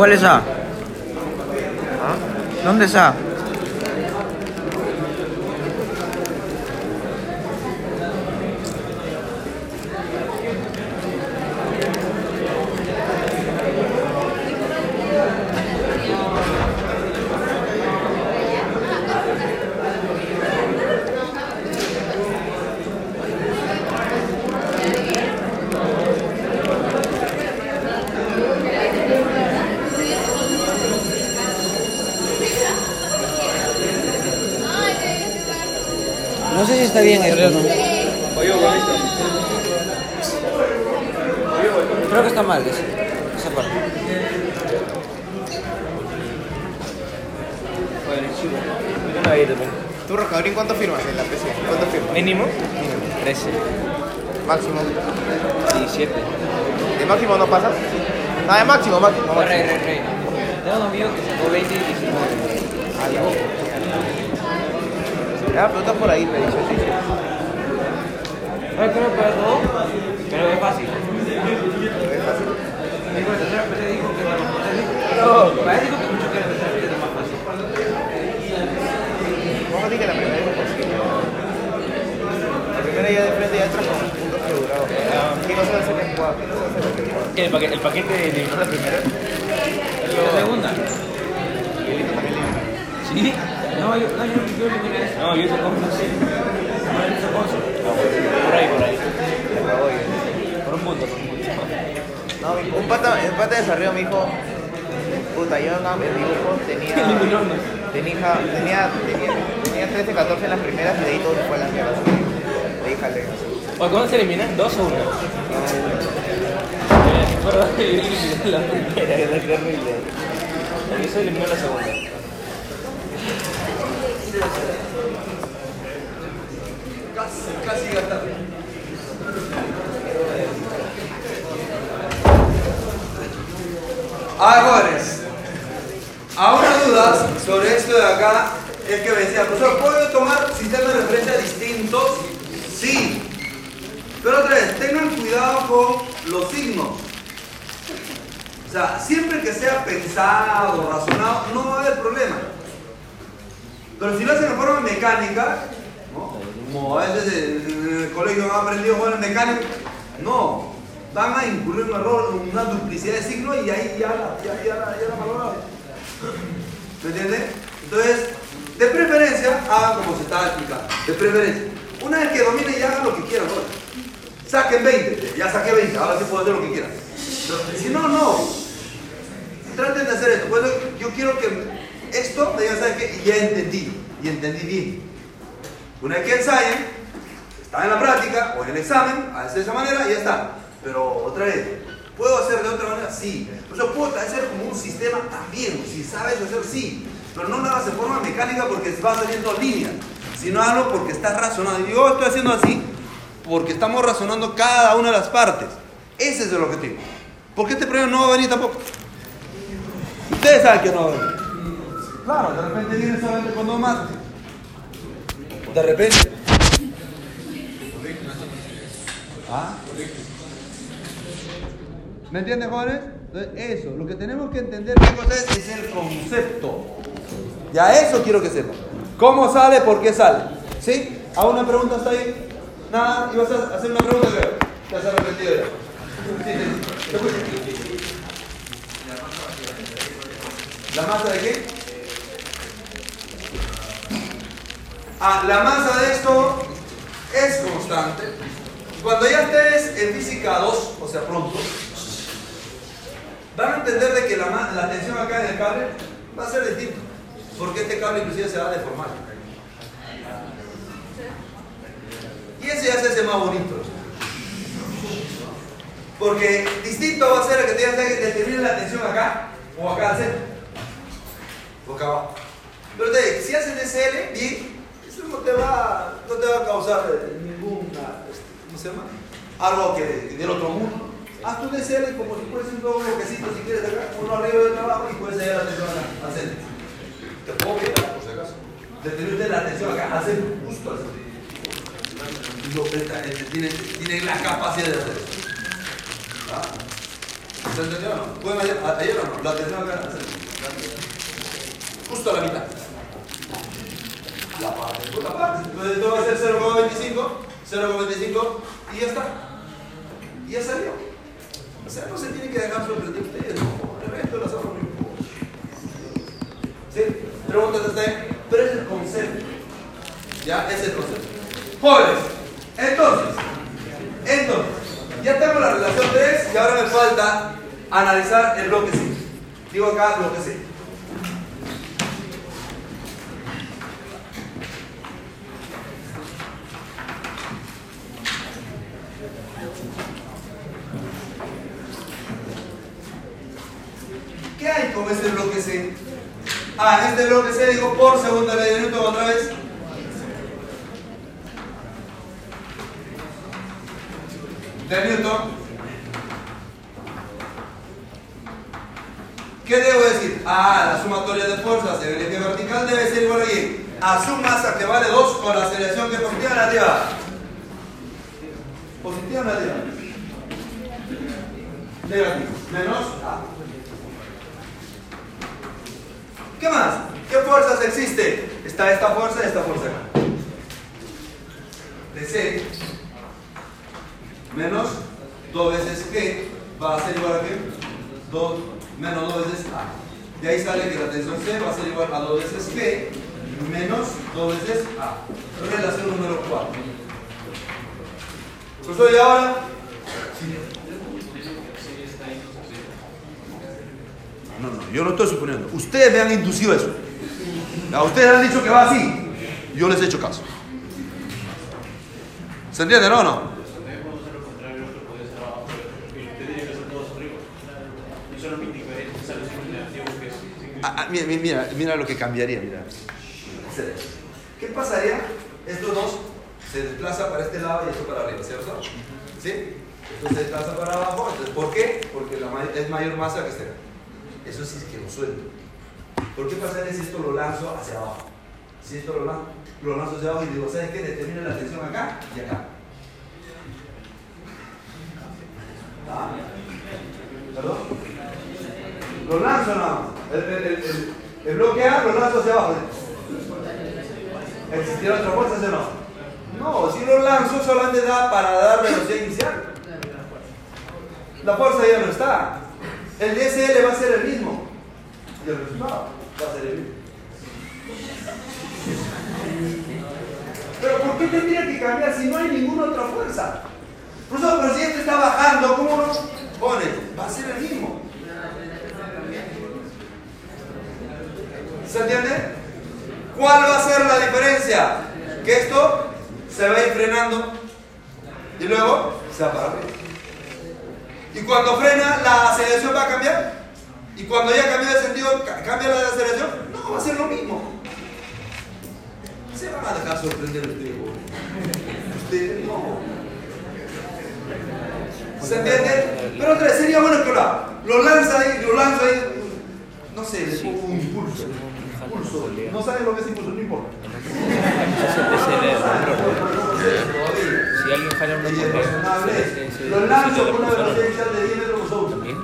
[SPEAKER 6] ¿Cuál es A? ¿Dónde es A? No sé si está bien esto, ¿no? Creo que está mal ese- esa parte. ¿Tú, Rocabrín, cuánto firmas en la PC? ¿Cuánto firmas?
[SPEAKER 3] Mínimo 13,
[SPEAKER 6] Máximo.
[SPEAKER 3] 17.
[SPEAKER 6] ¿De máximo no pasas? Ah, de máximo, máximo. máximo.
[SPEAKER 3] Rey, rey, rey. Tengo un amigo que sacó 20 y 19.
[SPEAKER 6] Ya, pero está por ahí, me dice. sí, sí.
[SPEAKER 3] Pero para todo, pero es fácil.
[SPEAKER 6] Es fácil.
[SPEAKER 3] Digo, el tercero PC dijo que era más fácil. No, para él dijo que mucho que más fácil.
[SPEAKER 6] Vamos a decir que la primera es imposible. La primera ya de frente ya entra con puntos asegurados.
[SPEAKER 3] ¿Qué? ¿El paquete, el paquete eliminó la primera? La segunda.
[SPEAKER 6] Y también.
[SPEAKER 3] ¿Sí? No, yo, no, yo, yo eliminé eso. No, yo te compro así. No, yo te compro. Por ahí, por ahí. Por un punto, por un punto.
[SPEAKER 6] No, mi- un pata, un pata de Sarrión me dijo, puta, yo en el dibujo tenía, tenía, tenía, tenía, tenía 13, 14 en las primeras y de ahí todo se fue a la mierda. De ahí jalé.
[SPEAKER 3] Oye, ¿Cuándo se eliminan? ¿Dos o uno? Perdón, (laughs) yo eliminé la primera, (laughs) era terrible. Se eliminó la segunda.
[SPEAKER 4] Casi, casi jóvenes. Ahora dudas sobre esto de acá es que me decía, profesor, ¿puedo tomar sistemas de referencia distintos? Sí. Pero otra vez, tengan cuidado con los signos. O sea, siempre que sea pensado, razonado, no va a haber problema. Pero si lo hacen de forma mecánica, ¿no? como a veces en el colegio han aprendido a jugar en mecánico, no, van a incurrir un error, una duplicidad de signos y ahí ya la, ya, ya la, ya la. ¿Me entiendes? Entonces, de preferencia, hagan como se estaba explicando. De preferencia. Una vez que dominen y hagan lo que quieran, ¿no? Saquen 20, ya saqué 20, ahora sí puedo hacer lo que quieran. Si no, no. Traten de hacer esto. Por eso yo quiero que esto me ¿sabes qué? Ya entendí, y entendí bien. Una vez que ensayen, están en la práctica o en el examen, haces de esa manera y ya está. Pero otra vez, ¿puedo hacer de otra manera? Sí. O sea, puedo hacer como un sistema también. Si sabes hacer, sí. Pero no lo hagas de forma mecánica porque va saliendo línea, sino hazlo porque estás razonando. Y yo estoy haciendo así porque estamos razonando cada una de las partes. Ese es el objetivo. Porque este problema no va a venir tampoco. Ustedes saben que no va a venir. Claro, de repente viene solamente con dos más. De repente. ¿Ah? ¿Me entienden, jóvenes? Entonces, eso, lo que tenemos que entender, es, es el concepto. Ya eso quiero que sepan. ¿Cómo sale? ¿Por qué sale? ¿Sí? ¿Hago una pregunta hasta ahí? Nada, ibas a hacer una pregunta, creo. Ya se ha repetido ya. Te. ¿La masa de qué? Ah, la masa de esto es constante. Cuando ya estés en física 2, o sea, pronto, van a entender de que la, la tensión acá en el cable va a ser distinta. Porque este cable inclusive se va a deformar. Y eso ya se hace más bonito. Porque distinto va a ser el que tengas que determinar la tensión acá o acá al centro. O acá abajo. Pero te si haces DCL, bien, eso no te va, no te va a causar eh, ninguna, este, ¿cómo se llama? Algo que, del otro mundo. Haz tu DCL como si fuese un nuevo bloquecito si quieres acá, uno arriba del trabajo y puedes llegar la tensión acá, al centro. Te puedo mirar, por si acaso. Determinar la tensión acá, al centro, justo al centro. Tiene, tiene la capacidad de hacer eso. ¿Ah? ¿Se entendió o no? ¿Pueden ayer, ayer o no? La tensión acá, al centro. Justo a la mitad. La parte, por la parte. Entonces esto va a ser 0,25, 0,25 y ya está. Y ya salió. O sea, no se tiene que dejar sorprender ustedes, no. El resto de las no. ¿Sí? Preguntas hasta ahí. Pero es el concepto. ¿Ya? Es el concepto. Jóvenes, entonces, entonces, ya tengo la relación 3 y ahora me falta analizar el bloque C. Digo acá bloque C. ¿Qué hay con este bloque C? Ah, este bloque C digo por segunda ley de Newton otra vez. De Newton. ¿Qué debo decir? Ah, la sumatoria de fuerzas en el eje vertical debe ser igual aquí a su masa que vale 2 con la aceleración que positiva o negativa. Positiva o negativa. Negativo. Menos A. ¿Qué más? ¿Qué fuerzas existe? Está esta fuerza y esta fuerza acá. De C menos 2 veces G va a ser igual a qué? 2 menos 2 veces A. De ahí sale que la tensión C va a ser igual a 2 veces G menos 2 veces A. Relación número 4. Profesor, ¿y ahora? No, no, yo no estoy suponiendo. Ustedes me han inducido eso. A ustedes han dicho que va así. Yo les he hecho caso. ¿Se entiende, no o no? Ah, ah, mira, mira, mira lo que cambiaría, mira. ¿Qué pasaría? Estos dos se desplaza para este lado y esto para arriba, ¿cierto? ¿Sí? Esto se desplaza para abajo. Entonces, ¿Por qué? Porque es mayor masa que este. Eso sí es que lo suelto. ¿Por qué pasaría si esto lo lanzo hacia abajo? Si esto lo lanzo, lo lanzo hacia abajo y digo, ¿sabes qué? Determina la tensión acá y acá. ¿Ah? ¿Perdón? Lo lanzo nada más. El, el, el, bloque A lo lanzo hacia abajo. ¿Existirá otra fuerza, o no? No, si lo lanzo solamente da para dar velocidad inicial. La fuerza ya no está. El DSL va a ser el mismo. Y el resultado va a ser el mismo. Pero ¿por qué tendría que cambiar si no hay ninguna otra fuerza? Profesor, pero si este está bajando, ¿cómo no? Pone, va a ser el mismo. ¿Se entiende? ¿Cuál va a ser la diferencia? Que esto se va a ir frenando y luego se va. Y cuando frena, la aceleración va a cambiar. Y cuando ya cambia de sentido, ca- cambia la aceleración. No, va a ser lo mismo. Se van a dejar sorprender ustedes. Ustedes no. ¿Se entiende? Pero otra vez, sería bueno que lo, lo lanza ahí, lo lanza ahí. No sé, le pongo un impulso. Impulso. No saben lo que es impulso, no importa. (laughs)
[SPEAKER 3] Si alguien jala una
[SPEAKER 4] Ella es
[SPEAKER 3] mujer,
[SPEAKER 4] razonable.
[SPEAKER 3] ese- ese-
[SPEAKER 4] Lo
[SPEAKER 3] ese
[SPEAKER 4] lanzo
[SPEAKER 3] sitio
[SPEAKER 4] con una velocidad inicial de 10 metros por segundo.
[SPEAKER 3] También.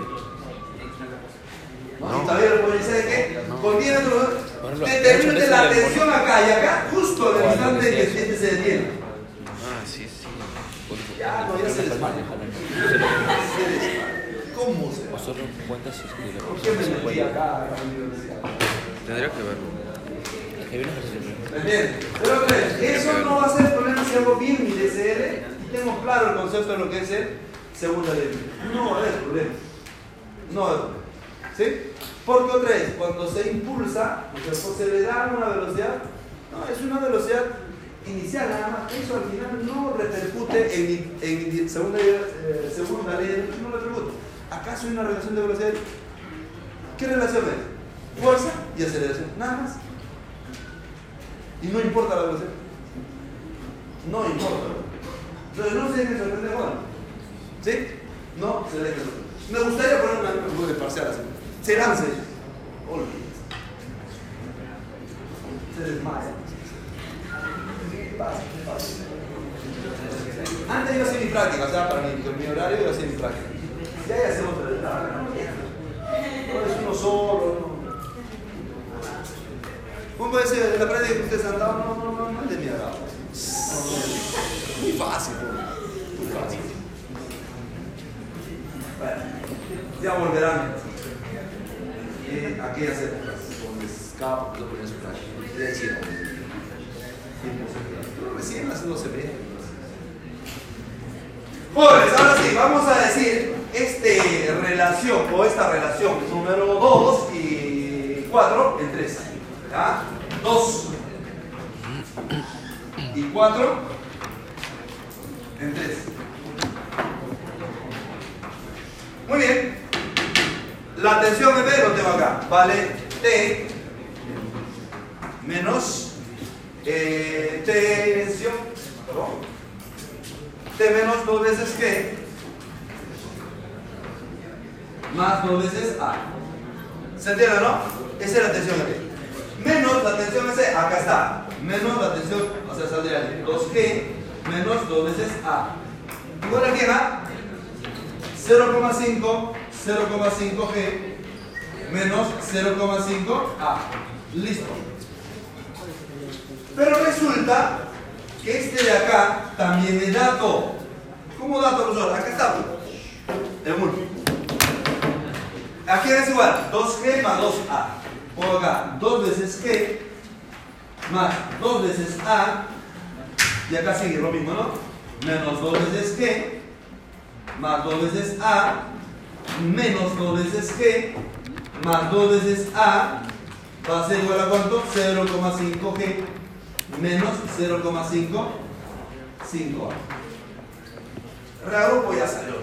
[SPEAKER 4] No. Y todavía lo pueden decir qué? Con 10 metros.
[SPEAKER 3] Por ejemplo,
[SPEAKER 4] Determínate
[SPEAKER 3] de hecho,
[SPEAKER 4] la tensión acá y acá, justo en el instante que
[SPEAKER 3] decía
[SPEAKER 4] este se detiene.
[SPEAKER 1] Ah, sí, sí.
[SPEAKER 4] Ya, no, ya se desmaya. (laughs) ¿Cómo se va?
[SPEAKER 3] Los cuentas
[SPEAKER 4] ¿Por qué me metí acá?
[SPEAKER 1] Tendría que verlo.
[SPEAKER 3] que.
[SPEAKER 4] Bien, pero eso no va a ser problema hago bien mi DCL y tengo claro el concepto de lo que es el segunda ley. No es problema. No es problema. ¿Sí? Porque otra vez, cuando se impulsa, se le da una velocidad, no, es una velocidad inicial nada más. Eso al final no repercute en segunda, eh, segunda ley, no repercute. ¿Acaso hay una relación de velocidad? ¿Qué relación es? Fuerza y aceleración, nada más. Y no importa la velocidad. No importa. Entonces no se dejen sorprender, Juan. ¿Sí? No se dejen sorprender. Me gustaría poner una ejemplo de parcial así. Se lance. Olvídate. Se desmaya. Antes yo hacía mi práctica, o sea, para mi, mi horario yo hacía mi práctica. Ya ya hacemos el No es uno solo, no. ¿Cómo puede ser la práctica que ustedes han dado? No, no, no, no es de mi agrado. Muy fácil, muy fácil. Bueno, ya volverán eh, aquellas épocas donde Scap lo ponía su práctica. De decir, recién las no se ve. Jóvenes, ahora sí, vamos a decir este relación o esta relación número 2 y 4 en 3. ¿Ya? 2 y 4 en 3. Muy bien. La tensión en B lo tengo acá. Vale T menos eh, tensión. Perdón. T menos dos veces G más dos veces A. ¿Se entiende, no? Esa es la tensión en B. Menos la tensión en C. Acá está. Menos la tensión, o sea, saldría 2G menos 2 veces A. Igual aquí A. 0,5, 0,5G menos 0,5A. Listo. Pero resulta que este de acá también es dato. ¿Cómo dato, profesor? Acá está. El múltiplo. Aquí es igual. 2G más 2A. Pongo acá 2 veces G más 2 veces A. Y acá sigue lo mismo, ¿no? Menos 2 veces G más 2 veces A menos 2 veces G más 2 veces A va a ser igual a cuánto? 0,5G menos 0,5 5A. Reagrupo ya salió.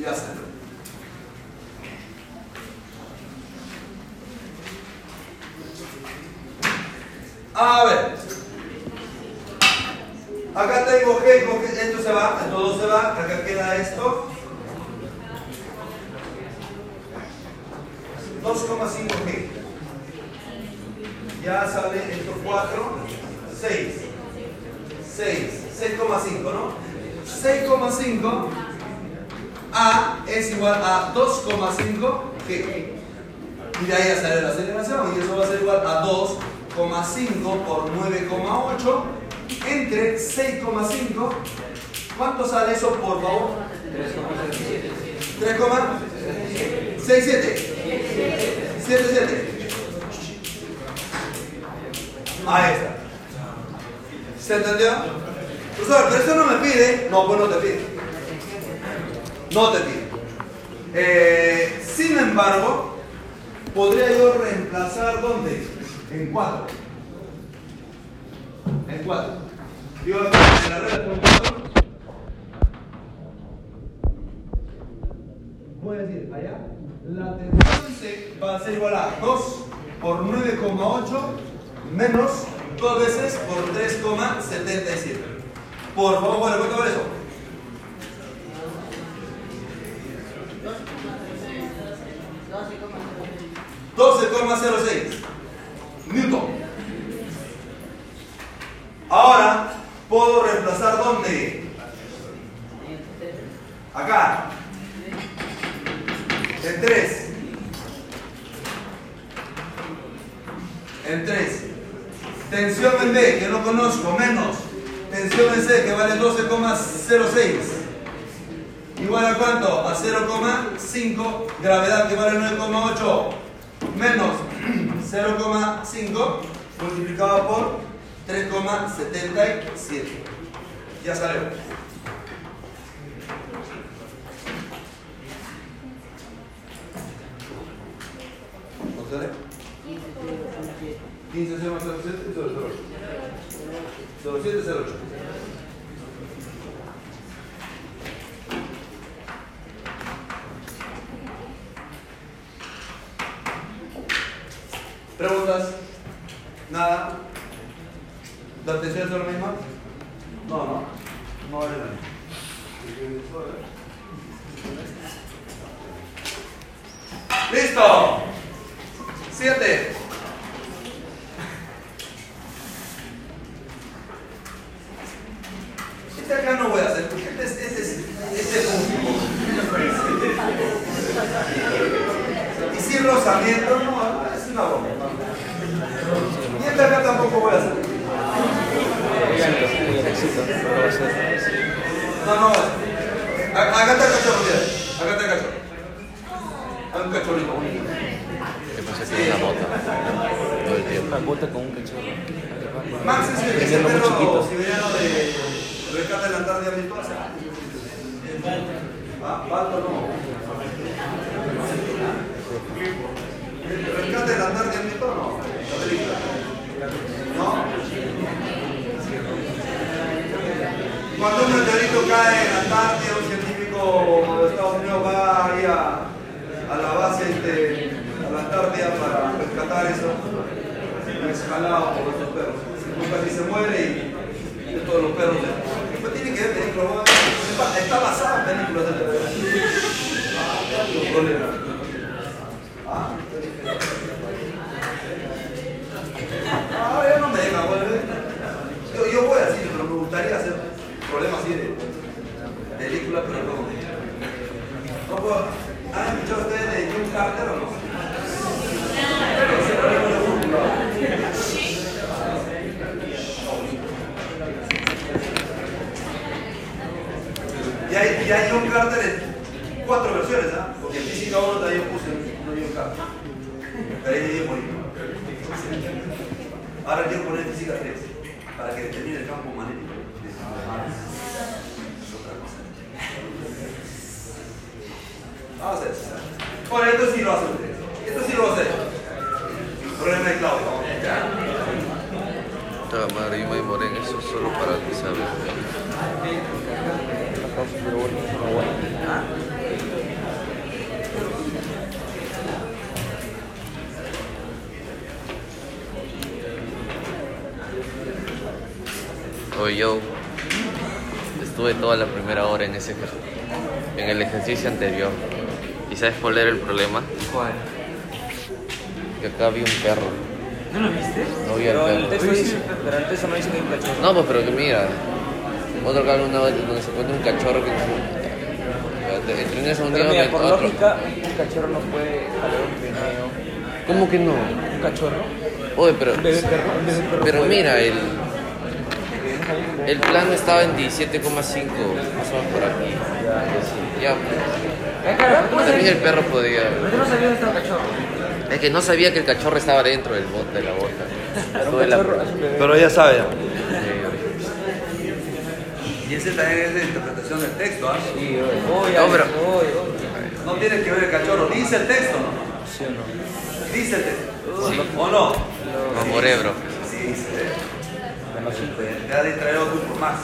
[SPEAKER 4] Ya salió. A ver. Acá tengo G, esto se va, todo se va, acá queda esto. 2,5G. Ya sale esto 4, 6. 6, 6,5, ¿no? 6,5 A es igual a 2,5 G. Y de ahí ya sale la aceleración, y eso va a ser igual a 2,5 por 9,8 entre 6,5. ¿Cuánto sale eso, por favor? 3,67. 77. Ahí está. ¿Se entendió? Profesor, pero esto no me pide. No, pues no te pide. No te pide. Eh, sin embargo, podría yo reemplazar ¿dónde? En 4. En 4. Yo en la regla con 4. Voy a decir, allá, la tensión C va a ser igual a 2 por 9,8 menos 2 veces por 3,77. Por favor, bueno, ¿cuánto vale eso? $12,06 Newton. Ahora puedo reemplazar dónde? Acá. En 3. En 3. Tensión en B, que no conozco, menos. Tensión en C, que vale 12,06. Igual a cuánto? A 0,5. Gravedad, que vale 9,8. Menos (clears throat) 0,5 multiplicado por 3,77. Ya salió. ¿No sale? 15 más 07 sobre 0. 0708. ¿Preguntas? ¿Nada? ¿La atención es lo misma? No, no. No vale nada. ¡Listo! Siete. Este acá no voy a hacer, porque este es, este es, este es único. (laughs) Y sin rozamiento, tampoco voy a hacer. No, no, a- acá está el cachorro, mira. Acá está el cachorro. Hay un cachorrito.
[SPEAKER 1] Yo pensé que era una bota. Todo el tiempo.
[SPEAKER 3] Una bota con un cachorro.
[SPEAKER 4] Max es el,
[SPEAKER 3] chiquito.
[SPEAKER 4] siberiano de Rescate de la Antártida Virtual. Ah, Balto no. Rescate de la Antártida Virtual no. La película. ¿No? Cuando un meteorito cae en la Antártida, un científico de Estados Unidos va ahí a, a la base, este, a la Antártida para rescatar eso escalado por estos perros. Nunca se muere y todos los perros. Después tiene que ver películas. Está, basada en películas de terror. Los problemas. Ah. Ah, ya no me deja, vuelve. Yo, yo voy así, pero me gustaría hacer problemas así de películas, pero no. No puedo. ¿Han escuchado ustedes de Jim Carter o no? Ese problema es muy popular. Y hay, y hay John Carter en cuatro versiones, ¿ah? Porque en física 1 también puse uno John Carter. Pero ahí me morir. Ahora quiero poner física 3 para que determine el campo magnético. Vamos a hacer. Bueno, esto sí lo hace usted. Esto sí lo. Problema de Claudio.
[SPEAKER 1] Eso solo para saber. Oye, yo estuve toda la primera hora en ese ejer- en el ejercicio anterior. ¿Y sabes cuál era el problema?
[SPEAKER 3] ¿Cuál?
[SPEAKER 1] Que acá había un perro.
[SPEAKER 3] ¿No lo viste?
[SPEAKER 1] No vi al
[SPEAKER 3] Pero el
[SPEAKER 1] perro.
[SPEAKER 3] texto dice, pero texto no dice que hay un cachorro.
[SPEAKER 1] No, pues pero que mira, otro canal una vez donde se encuentra un cachorro que Espérate, entre en eso un día
[SPEAKER 3] mira, por
[SPEAKER 1] otro.
[SPEAKER 3] lógica, un cachorro no puede jalar un trineo.
[SPEAKER 1] ¿Cómo que no?
[SPEAKER 3] Un cachorro.
[SPEAKER 1] Oye, pero
[SPEAKER 3] Un bebé perro. Un bebé perro
[SPEAKER 1] pero
[SPEAKER 3] puede.
[SPEAKER 1] mira, el
[SPEAKER 3] Porque no sabía cómo-
[SPEAKER 1] el plano estaba en 17,5, más o menos por aquí. Ya,
[SPEAKER 3] ¿cómo
[SPEAKER 1] también el perro podía.
[SPEAKER 3] ¿Por qué no sabía dónde estaba el cachorro?
[SPEAKER 1] Es que no sabía que el cachorro estaba dentro del bote de la bota.
[SPEAKER 3] Pero
[SPEAKER 4] ya sabe. Y ese también es de interpretación del texto, ¿ah?
[SPEAKER 3] Sí, oye. Oye,
[SPEAKER 1] No, pero-
[SPEAKER 3] oye, oye.
[SPEAKER 4] No tiene que ver el cachorro, dice el texto, ¿no?
[SPEAKER 3] ¿Sí o no?
[SPEAKER 4] Dice el texto. ¿Sí o no?
[SPEAKER 1] Bro.
[SPEAKER 4] Sí, dice el texto. Te ha distraído tú por más.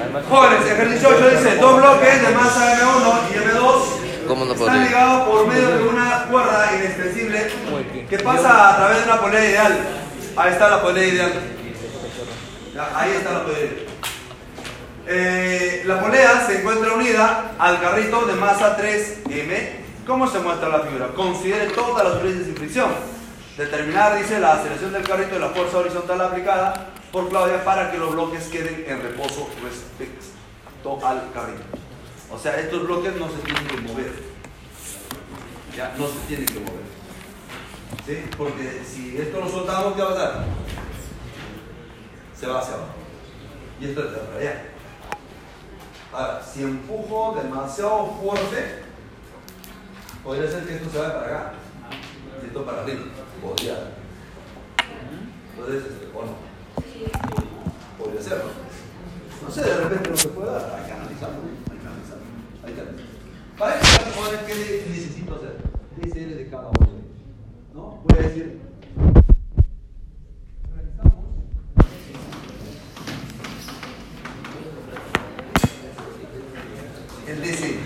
[SPEAKER 3] Además,
[SPEAKER 4] Jóvenes, ejercicio 8 dice, dos bloques de masa M1 y M2
[SPEAKER 1] ¿Cómo no
[SPEAKER 4] están ligados por medio de una cuerda inextensible que pasa a través de una polea ideal. Ahí está la polea ideal. Ahí está la polea ideal. Eh, la polea se encuentra unida al carrito de masa 3M. ¿Cómo se muestra la figura? Considere todas las superficies sin fricción. Determinar, dice, la aceleración del carrito y la fuerza horizontal aplicada por Claudia para que los bloques queden en reposo respecto al carrito. O sea, estos bloques no se tienen que mover. Ya, no se tienen que mover. ¿Sí? Porque si esto lo soltamos, ¿qué va a pasar? Se va hacia abajo. Y esto está para allá. Ahora, si empujo demasiado fuerte, podría ser que esto se vaya para acá. Y esto para arriba podría. Entonces, este, bueno, podría hacerlo. No sé, de repente no se puede dar. Hay que analizarlo, hay que analizarlo. Hay que analizarlo. Para que ¿qué necesito hacer? DCL de cada uno. ¿No? Voy a decir. El DC.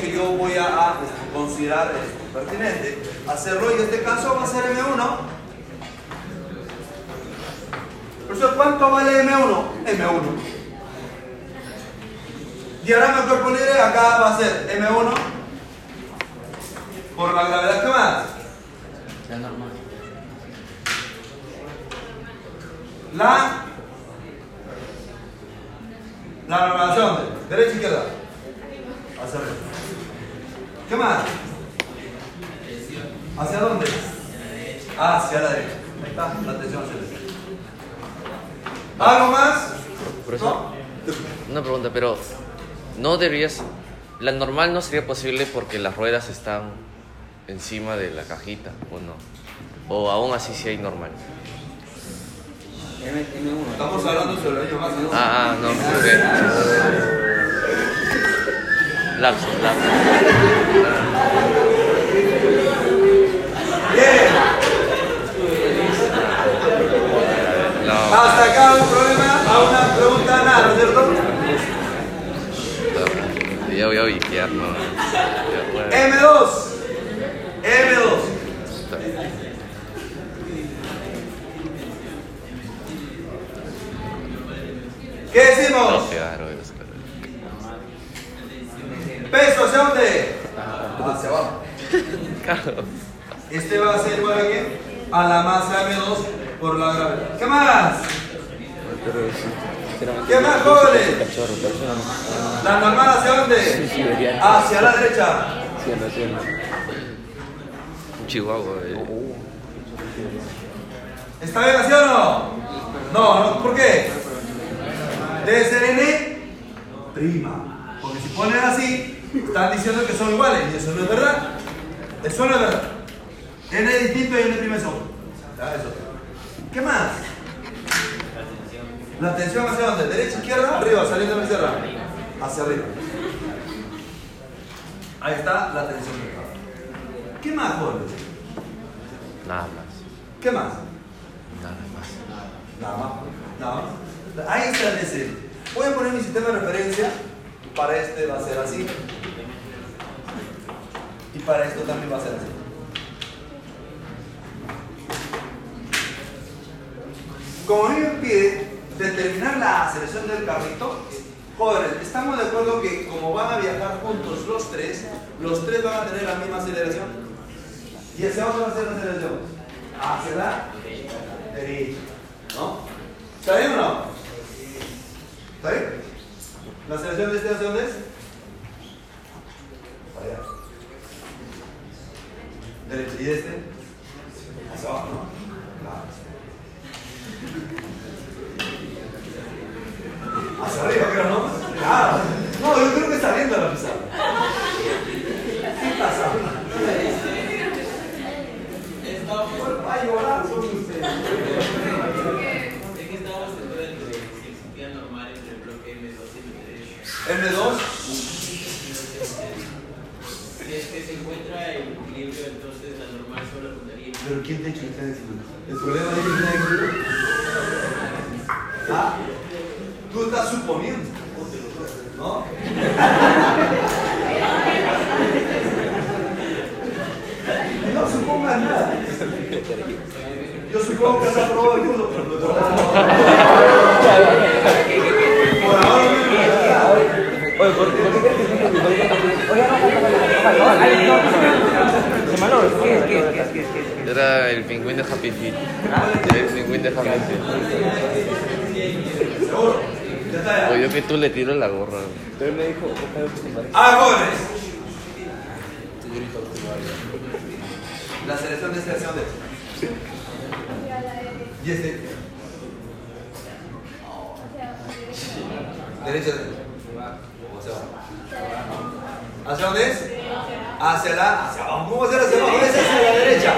[SPEAKER 4] Realizamos considerar esto pertinente hacerlo y en este caso va a ser M1. Profesor, ¿cuánto vale M1? M1. Diagrama cuerpo libre, acá va a ser M1 por la gravedad. ¿Qué más?
[SPEAKER 5] La normal.
[SPEAKER 4] La la normalización de derecha izquierda. Hacia arriba. ¿Qué más? ¿Hacia dónde? Hacia la derecha. Ahí está, la tensión hacia la derecha. ¿Algo más?
[SPEAKER 1] Profesor, una pregunta, pero no deberías. La normal no sería posible porque las ruedas están encima de la cajita, ¿o no? O aún así sí hay normal.
[SPEAKER 3] M, M1.
[SPEAKER 4] Estamos hablando sobre ello más. ¿no?
[SPEAKER 1] Ah, ah, no, porque. Lapso, lapso. No,
[SPEAKER 4] Hasta acá un problema, a una pregunta nada, ¿no es cierto?
[SPEAKER 1] ya voy a vigiar, no. Ya, bueno.
[SPEAKER 4] M2. M2. ¿Qué decimos?
[SPEAKER 1] No, claro.
[SPEAKER 4] Peso, ¿hacia dónde? Hacia abajo. (laughs) Este va a ser igual a qué? A la masa M2 por la gravedad. ¿Qué más? ¿Qué más, jóvenes? ¿La normal hacia dónde? Hacia la derecha.
[SPEAKER 1] Chihuahua. eh.
[SPEAKER 4] ¿Está bien así o no? No, no, ¿por qué? Debe ser N prima. Porque si ponen así, están diciendo que son iguales y eso no es verdad. Eso no es verdad. N es distinto y N otro. Ya, eso. ¿Qué más? La tensión hacia dónde? ¿Derecha, izquierda? Arriba, saliendo la izquierda. Hacia arriba. Ahí está la tensión. ¿Qué más, jóvenes?
[SPEAKER 1] Nada más.
[SPEAKER 4] ¿Qué más?
[SPEAKER 1] Nada más.
[SPEAKER 4] Nada más. Nada más. Ahí está el DC. Voy a poner mi sistema de referencia. Para este va a ser así. Y para esto también va a ser así. Como a mí me pide determinar la aceleración del carrito, jóvenes, estamos de acuerdo que como van a viajar juntos los tres, los tres van a tener la misma aceleración. ¿Y hacia dónde va a ser la aceleración? Hacia la derecha. ¿No? ¿Está bien o no? ¿Está bien? ¿La aceleración de este hacia dónde es? Allá. Derecha. ¿Y este? Hacia abajo, ¿no? Claro. Hacia arriba, creo, ¿no? Claro. No, yo creo que está viendo la pizarra. ¿Qué pasa? Ay, llorar son ustedes.
[SPEAKER 7] N2. Si es que se encuentra en equilibrio, entonces la normal solo contaría.
[SPEAKER 4] Pero ¿quién te ha hecho que está diciendo? El problema es que está equilibrio. ¿Ah? Tú estás suponiendo. ¿No? (laughs) No supongas nada. Yo supongo que se ha probado el. (laughs)
[SPEAKER 3] Oye, ¿por, qué crees que.
[SPEAKER 1] Era el pingüín de Happy Feet. Era el pingüín de Happy Feet.
[SPEAKER 4] Ya.
[SPEAKER 1] Oye, yo que tú le tiro la gorra.
[SPEAKER 3] Pero él me dijo, parezca.
[SPEAKER 4] Ah. La selección de este hacia dónde? Y este. Derecha. Hacia abajo. ¿Hacia dónde es? Hacia la. Hacia abajo. ¿Cómo va a ser hacia abajo? Es hacia la derecha.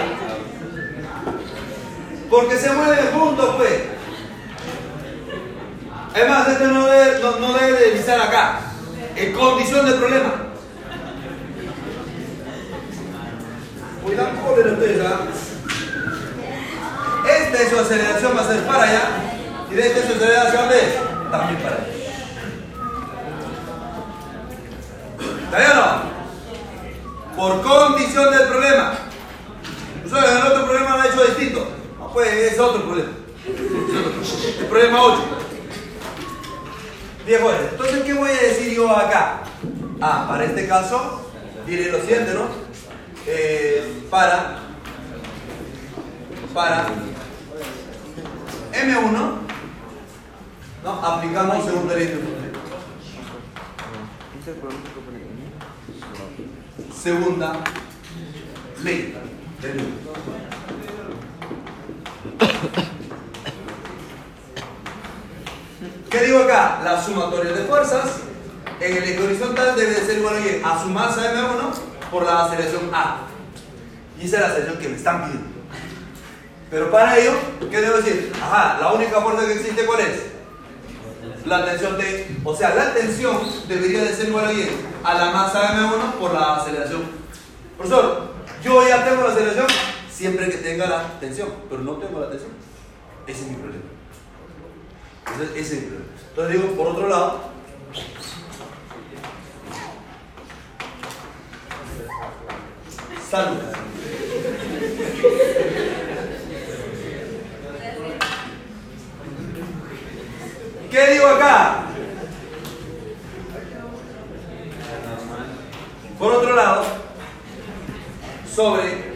[SPEAKER 4] Porque se mueven juntos, pues. Es más, este no debe, no, no debe acá. En condición de problema. Uy, dan cólera ustedes, ¿ah? Esta es su aceleración, va a ser para allá. Y de esta su aceleración de también para allá. ¿Está bien o no? por condición del problema. El otro problema lo ha hecho distinto. No, pues es otro problema. El problema 8. Bien, entonces, ¿qué voy a decir yo acá? Ah, para este caso, diré lo siguiente, ¿no? Eh, para, para M1, ¿no? Aplicamos segunda ley. Segunda ley de Newton. ¿Qué digo acá? La sumatoria de fuerzas en el eje horizontal debe de ser igual a, a su masa M1 por la aceleración A. Y esa es la aceleración que me están pidiendo. Pero para ello, ¿qué debo decir? Ajá, la única fuerza que existe, ¿cuál es? La tensión T. O sea, la tensión debería de ser igual a, a la masa M1 por la aceleración. Profesor, yo ya tengo la aceleración siempre que tenga la tensión, pero no tengo la tensión. Ese es mi problema. Entonces, ese es mi problema. Entonces digo, por otro lado, salud. ¿Qué digo acá? Por otro lado, sobre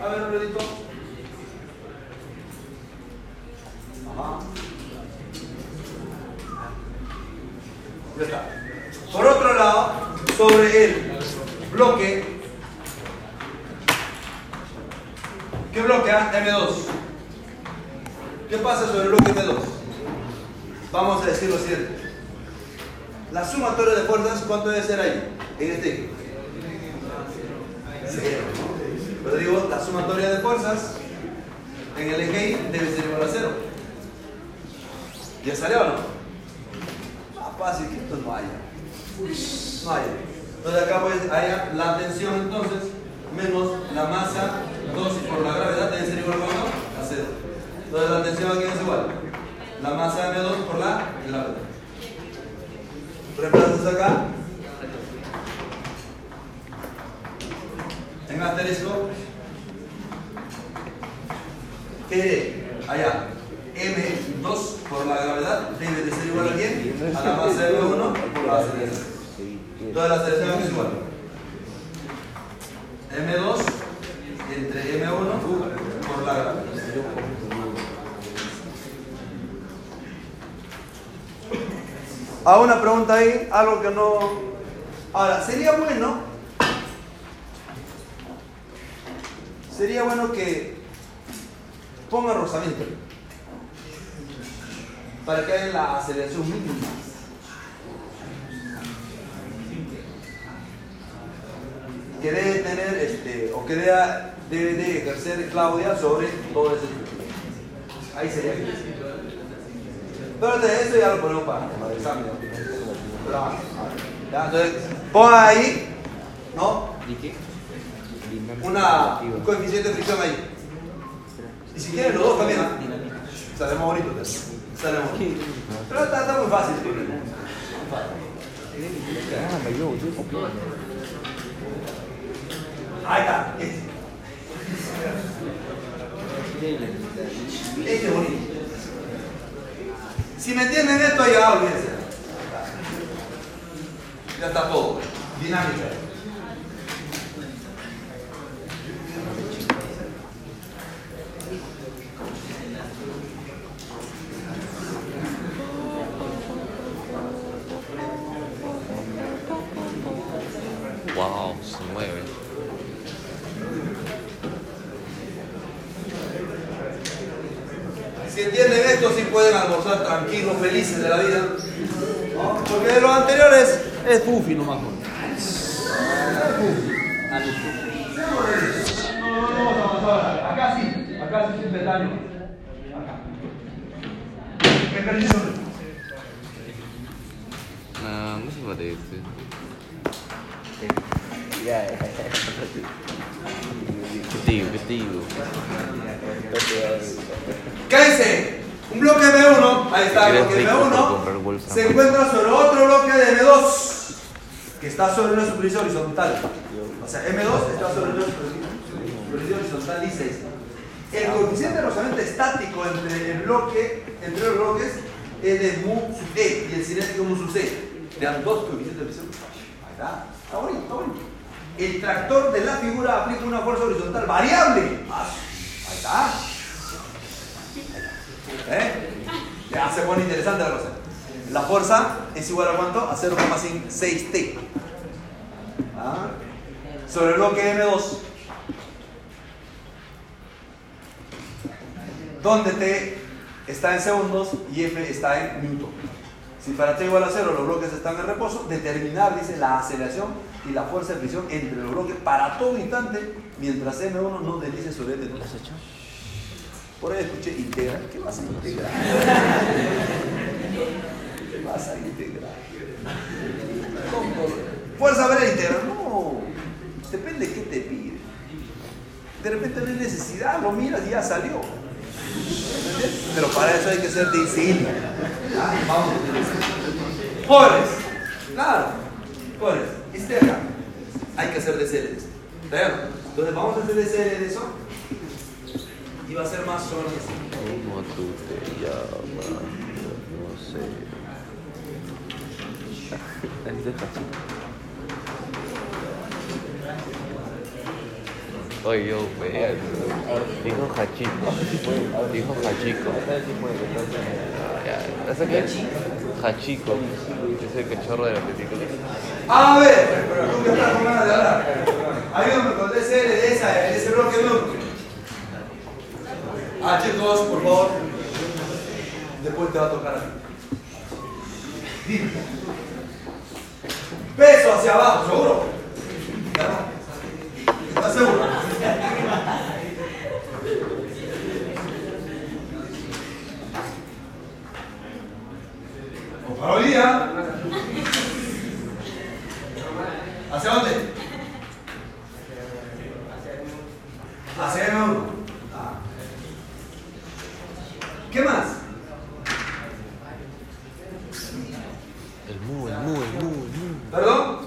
[SPEAKER 4] A ver, Rodito. Ajá. Ya está. Por otro lado, sobre el bloque. ¿Qué bloque? ah? M2. ¿Qué pasa sobre el bloque M2? Vamos a decir lo siguiente. La sumatoria de fuerzas, ¿cuánto debe ser ahí? En este. Cero. Pero digo, la sumatoria de fuerzas en el eje debe ser igual a cero. ¿Ya salió o no? Más fácil que esto no haya. No haya. Entonces acá pues haya la tensión entonces menos la masa 2 por la gravedad debe ser igual a cuánto? A cero. Entonces la tensión aquí es igual. La masa M2 por la gravedad. Reemplazas acá. En asterisco. Que allá M2 por la gravedad debe de ser igual a quién? A la masa M1 por la aceleración. Toda la aceleración es igual. M2 entre M1 por la gravedad. Una pregunta ahí, algo que no. Ahora, sería bueno. Sería bueno que ponga rozamiento para que haya la aceleración mínima. Que debe tener, este, o que debe, debe de ejercer Claudia sobre todo ese Ahí sería. Pero de eso ya lo ponemos para, para el examen. Ah, ya, entonces, ponga ahí, ¿no? Una, un coeficiente de fricción ahí. Y si quieren los dos también, ¿ah? Sale más bonito. pero- Sale más bonito. Pero está, está muy fácil. Ahí está. Este. Es bonito. Si me entienden esto, ya olvídense. Ya está todo. Dinámica.
[SPEAKER 1] Wow, se mueve.
[SPEAKER 4] Si entienden esto, sí pueden almorzar tranquilos, felices de la vida. ¿no? Porque de los anteriores es puffy nomás. ¿no? No, no, no, vamos a avanzar. Acá sí, acá sí es peldaño. Acá. ¿Qué ejercicio?
[SPEAKER 1] Ah, no se parece. ¿Qué te digo? ¿Qué te digo?
[SPEAKER 4] ¿Qué dice? Un bloque M1, ahí está el
[SPEAKER 1] Eres
[SPEAKER 4] bloque
[SPEAKER 1] rico por comprar
[SPEAKER 4] M1,
[SPEAKER 1] bolsa.
[SPEAKER 4] se encuentra sobre otro bloque de M2, que está sobre una superficie horizontal. O sea, M2 está sobre una superficie horizontal, dice esto. El coeficiente de rozamiento estático entre el bloque, entre los bloques, es de mu sub E y el cinético mu sub C. Te dan dos coeficientes de presión. Ahí está. Está bonito, está bonito. El tractor aplica una fuerza horizontal variable. Ah, Ahí está. ¿Eh? Ya se pone interesante la cosa. La fuerza es igual a cuánto? A 0,6 T. ¿Ah? Sobre el bloque M2. Donde T está en segundos y F está en newton. Si para T igual a 0 los bloques están en reposo, determinar, dice, la aceleración y la fuerza de fricción entre los bloques para todo instante mientras M1 no deslice sobre el de Por ahí escuché integral. ¿Qué vas a integrar? ¿Qué vas a integrar? ¿Cómo? ¿Fuerza ver a integrar? No. Depende de qué te pide. De repente no hay necesidad, lo miras y ya salió. Pero para eso hay que ser discípulo. Ah, Vamos. Pobres. Claro. Pobres. Este acá. Hay que hacer DCL de esto. Entonces vamos a hacer DCL de eso. Y va a ser más así.
[SPEAKER 1] ¿Cómo tú te llamas? No sé. (laughs) Es Oye, yo, vea. Dijo Hachiko. Dijo Hachiko. Ah. ¿Ese qué? Hachiko. Es el cachorro de la película.
[SPEAKER 4] A ver, que estás con ganas de hablar. Ayúdame con DCL de esa, de ese bloque blue. Ah, chicos, por favor. Después te va a tocar a. Dime. Peso hacia abajo, ¿seguro? ¿Ya? ¿Estás seguro? O día. ¿Hacia dónde uno. Ah. ¿Qué más?
[SPEAKER 1] El mu, el mu, el mu, el mu.
[SPEAKER 4] ¿Perdón?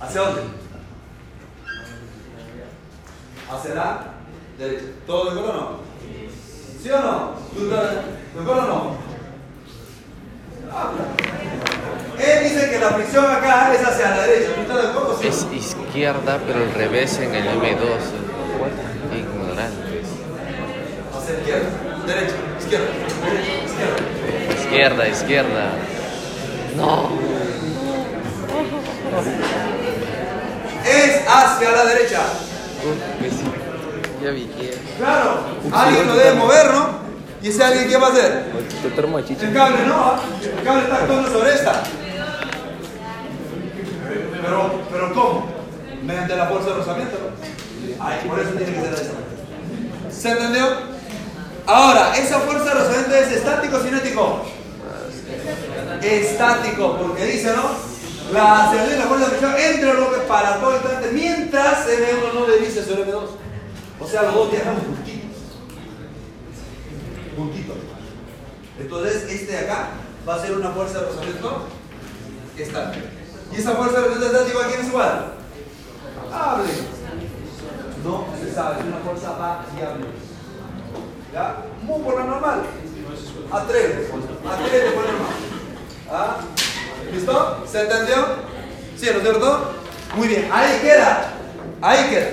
[SPEAKER 4] ¿Hacia dónde? ¿Hacia la derecha? ¿Todo de acuerdo o no? ¿Sí o no? ¿Tú estás de acuerdo o no? Ah, Él dice que la fricción acá es hacia la derecha. ¿Tú estás de acuerdo? o sí?
[SPEAKER 1] Es izquierda, pero al revés en el M2. Ignorantes.
[SPEAKER 4] Hacia la izquierda. Derecha. Izquierda. Derecha. Izquierda.
[SPEAKER 1] Izquierda, izquierda. No.
[SPEAKER 4] Es hacia la derecha.
[SPEAKER 1] Uf, que sí. Ya vi que.
[SPEAKER 4] Claro. Alguien lo debe mover, ¿no? ¿Y ese alguien qué va a hacer?
[SPEAKER 1] Te termo chicha.
[SPEAKER 4] El cable no, el cable está actuando sobre esta. Pero, pero ¿cómo? Mediante la fuerza de rozamiento. Ay, por eso tiene que ser de manera. ¿Se entendió? Ahora, ¿esa fuerza de rozamiento es estático o cinético? Estático, porque dice, ¿no? La aceleración y la fuerza de fricción entre bloques para todo instante mientras M1 no deslice sobre M2. O sea, los dos viajan juntitos. Juntitos. Entonces, este de acá va a ser una fuerza de rozamiento estática. ¿Y esa fuerza de rozamiento estática a quién es igual? Hable. No se sabe, es una fuerza variable. ¿Ya? Muy por lo normal. Atrévete. Atrévete por lo normal. ¿Ah? ¿Listo? ¿Se entendió? ¿Sí, no es cierto? Muy bien. Ahí queda. Ahí queda.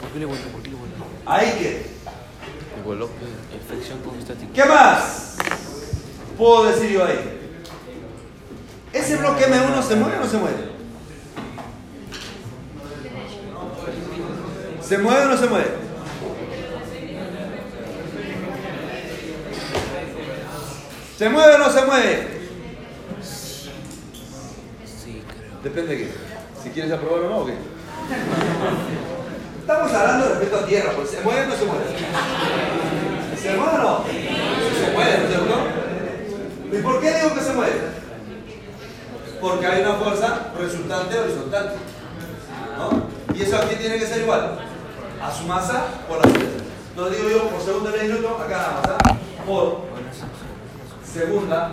[SPEAKER 1] ¿por qué le vuelvo? ¿Por qué le vuelvo?
[SPEAKER 4] Ahí queda.
[SPEAKER 1] Con estática.
[SPEAKER 4] ¿Qué más puedo decir yo ahí? ¿Ese bloque M1 se mueve o no se mueve? ¿Se mueve o no se mueve? ¿Se mueve o no se mueve?
[SPEAKER 1] Sí, creo.
[SPEAKER 4] Depende de qué. Si quieres aprobar o no, o qué. Estamos hablando respecto a tierra, pues ¿se mueve o no se mueve? ¿Se mueve o no? Se mueve, ¿no es cierto? ¿Y por qué digo que se mueve? Porque hay una fuerza resultante horizontal. ¿no? Y eso aquí tiene que ser igual a su masa por la aceleración. Entonces digo yo, por segundo de Newton, acá nada más. ¿ah? por segunda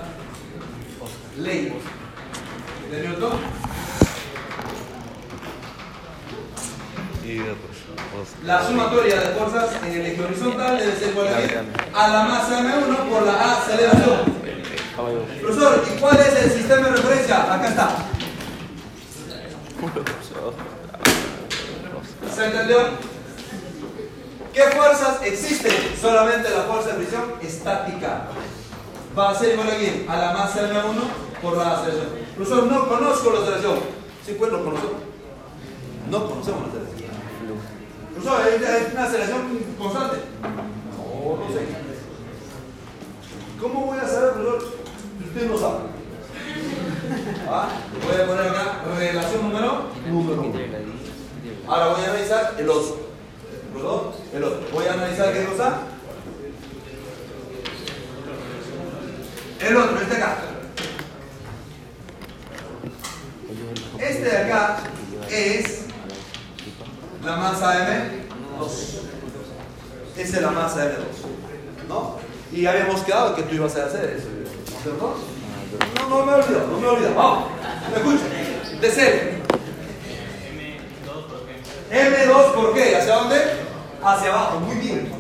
[SPEAKER 4] ley de Newton. La sumatoria de fuerzas en el eje horizontal debe ser igual a la masa M1 por la aceleración. Profesor, ¿y cuál es el sistema de referencia? Acá está. ¿Se entendió? ¿Qué fuerzas existen? Solamente la fuerza de fricción estática. Va a ser igual a quién? A la masa M1 por la aceleración. Profesor, no conozco la aceleración. Sí, pues lo conocemos. No conocemos la aceleración. Profesor, ¿es una aceleración constante? No, no sé. ¿Cómo voy a saber, profesor? Usted no sabe. ¿Ah? Voy a poner acá relación número número. Ahora voy a analizar el. ¿Perdón? El otro. Voy a analizar qué cosa. El otro, este acá. Este de acá es la masa M2. Esa es la masa M2. ¿No? Y habíamos quedado que tú ibas a hacer eso. ¿No es cierto? No, no me olvido, no me olvido. Vamos. Escucha. De serie. M2, ¿por qué? ¿Hacia dónde? Hacia abajo, muy bien.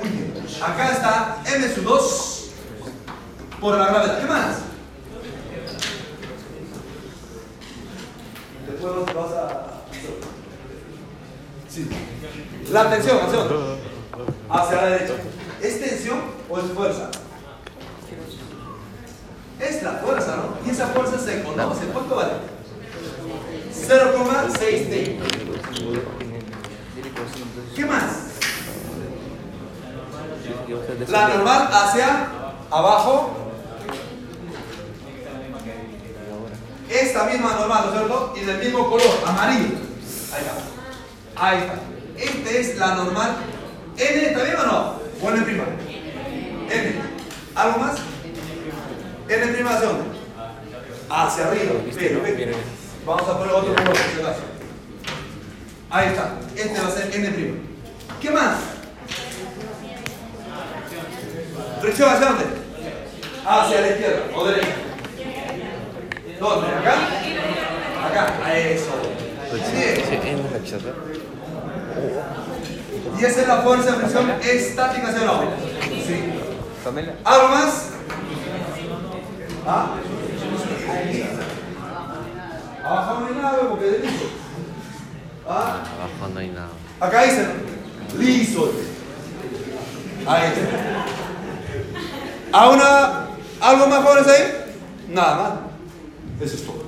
[SPEAKER 4] Muy bien. Acá está M 2 por la gravedad. ¿Qué más? Después vas a. Sí. La tensión, acción. Hacia la derecha. ¿Es tensión o es fuerza? Es la fuerza, ¿no? Y esa fuerza se conoce. ¿Cuánto vale? 0,6 T. ¿Qué más? La normal hacia abajo. Esta misma normal, ¿no es cierto? Y del mismo color, amarillo. Ahí está. Ahí está. Esta es la normal. ¿N está bien o no? ¿O N prima? N. ¿Algo más? Prima hacia dónde? Hacia arriba. Perfecto. Vamos a poner otro color. Ahí está. Este va a ser N. ¿Qué más? Fricción hacia dónde? Hacia la izquierda o derecha. ¿Dónde? ¿Acá? Acá. A eso. Bien. Y esa es la fuerza de fricción estática hacia abajo. Sí. ¿Algo más? ¿Ah? Abajo no hay nada, porque es liso. ¿Ah?
[SPEAKER 1] abajo no hay nada.
[SPEAKER 4] Acá dice liso. Ahí está. ¿A una, ¿Algo más jóvenes ahí? Nada más. Eso es todo.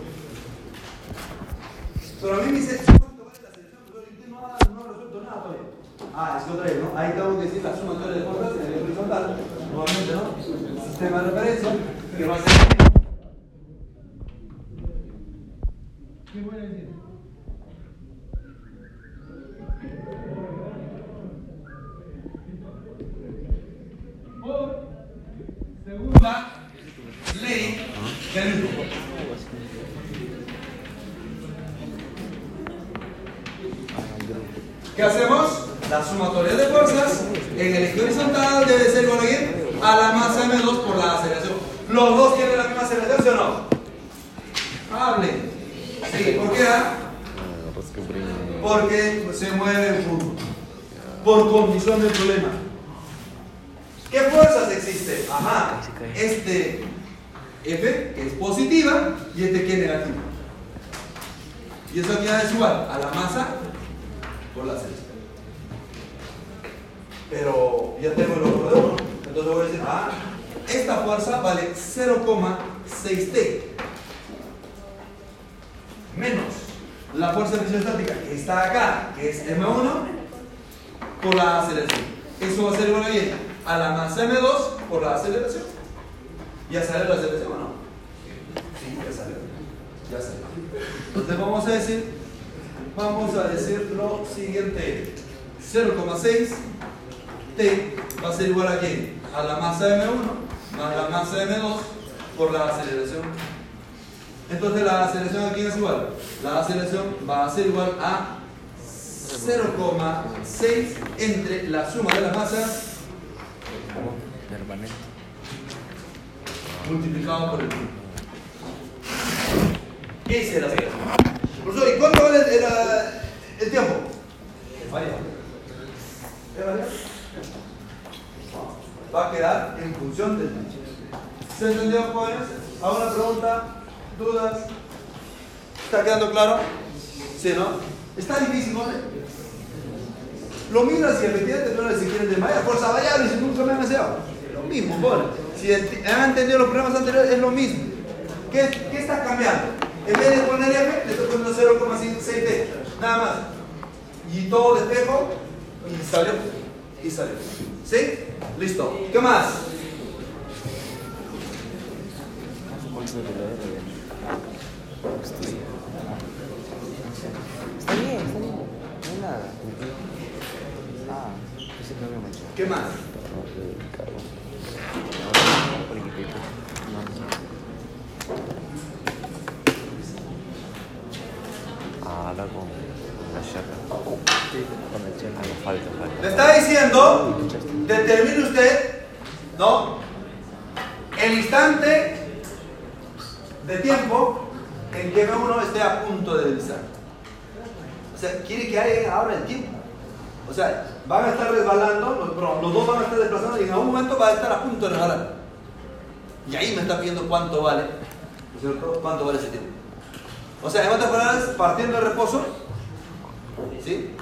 [SPEAKER 4] Pero a mí me dice, ¿cuánto vale la selección? Usted no ha, no ha resuelto nada todavía. Ah, es que otra vez, ¿no? Ahí tengo que decir la sumatoria de fuerzas en el horizontal. Nuevamente, ¿no? Sistema de referencia, que va a ser... ¿Qué voy a decir? Por segunda ley de Newton. ¿Qué hacemos? La sumatoria de fuerzas en el eje horizontal debe ser igual a la masa M2 por la aceleración. ¿Los dos tienen la misma aceleración, o no? Hable. Sí, ¿por qué? ah? Porque se mueven juntos. Por condición del problema. ¿Qué fuerzas existen? Ajá. Este F que es positiva y este que es negativa. Y esa unidad es igual a la masa por la aceleración. Pero ya tengo el otro de uno. Entonces voy a decir, ah, esta fuerza vale 0,6T menos la fuerza estática que está acá, que es M1, por la aceleración. Eso va a ser igual a la masa M2 por la aceleración. ¿Ya sale la aceleración o no? Sí, ya salió. Ya salió. Entonces vamos a decir, vamos a decir lo siguiente. 0,6 T va a ser igual a quién? A la masa M1 más la masa M2 por la aceleración. Entonces la aceleración aquí es igual. La aceleración va a ser igual a 0,6 entre la suma de las masas multiplicado por el tiempo. Esa es la. Profesor, ¿y cuánto vale el, el- el tiempo? Es variable. ¿Es variable? Va a quedar en función del tiempo. ¿Se entendió, jóvenes? ¿Alguna pregunta? ¿Dudas? ¿Está quedando claro? Sí, ¿no? Está difícil, ¿no? Lo miras y efectivamente eres si quieren de Maya, fuerza variable si nunca me han. Lo mismo, bueno. Si han entendido los problemas anteriores, es lo mismo. ¿Qué, qué está cambiando? En vez de poner F, le estoy poniendo 0,6T. Nada más. Y todo despejo y salió. Y salió. ¿Sí? Listo. ¿Qué más?
[SPEAKER 3] Está bien, está bien. No hay nada. Ah, ese no me manchó.
[SPEAKER 4] ¿Qué más?
[SPEAKER 1] Ah, habla con, la. Con falta, falta.
[SPEAKER 4] Le está diciendo, determine usted, ¿no? El instante de tiempo en que uno esté a punto de deslizar. O sea, quiere que alguien ahora el tiempo. O sea, van a estar resbalando, los, los dos van a estar desplazando y en algún momento va a estar a punto de resbalar. Y ahí me está pidiendo cuánto vale, ¿no es cierto? ¿Cuánto vale ese tiempo? O sea, en otras palabras, partiendo del reposo, ¿sí?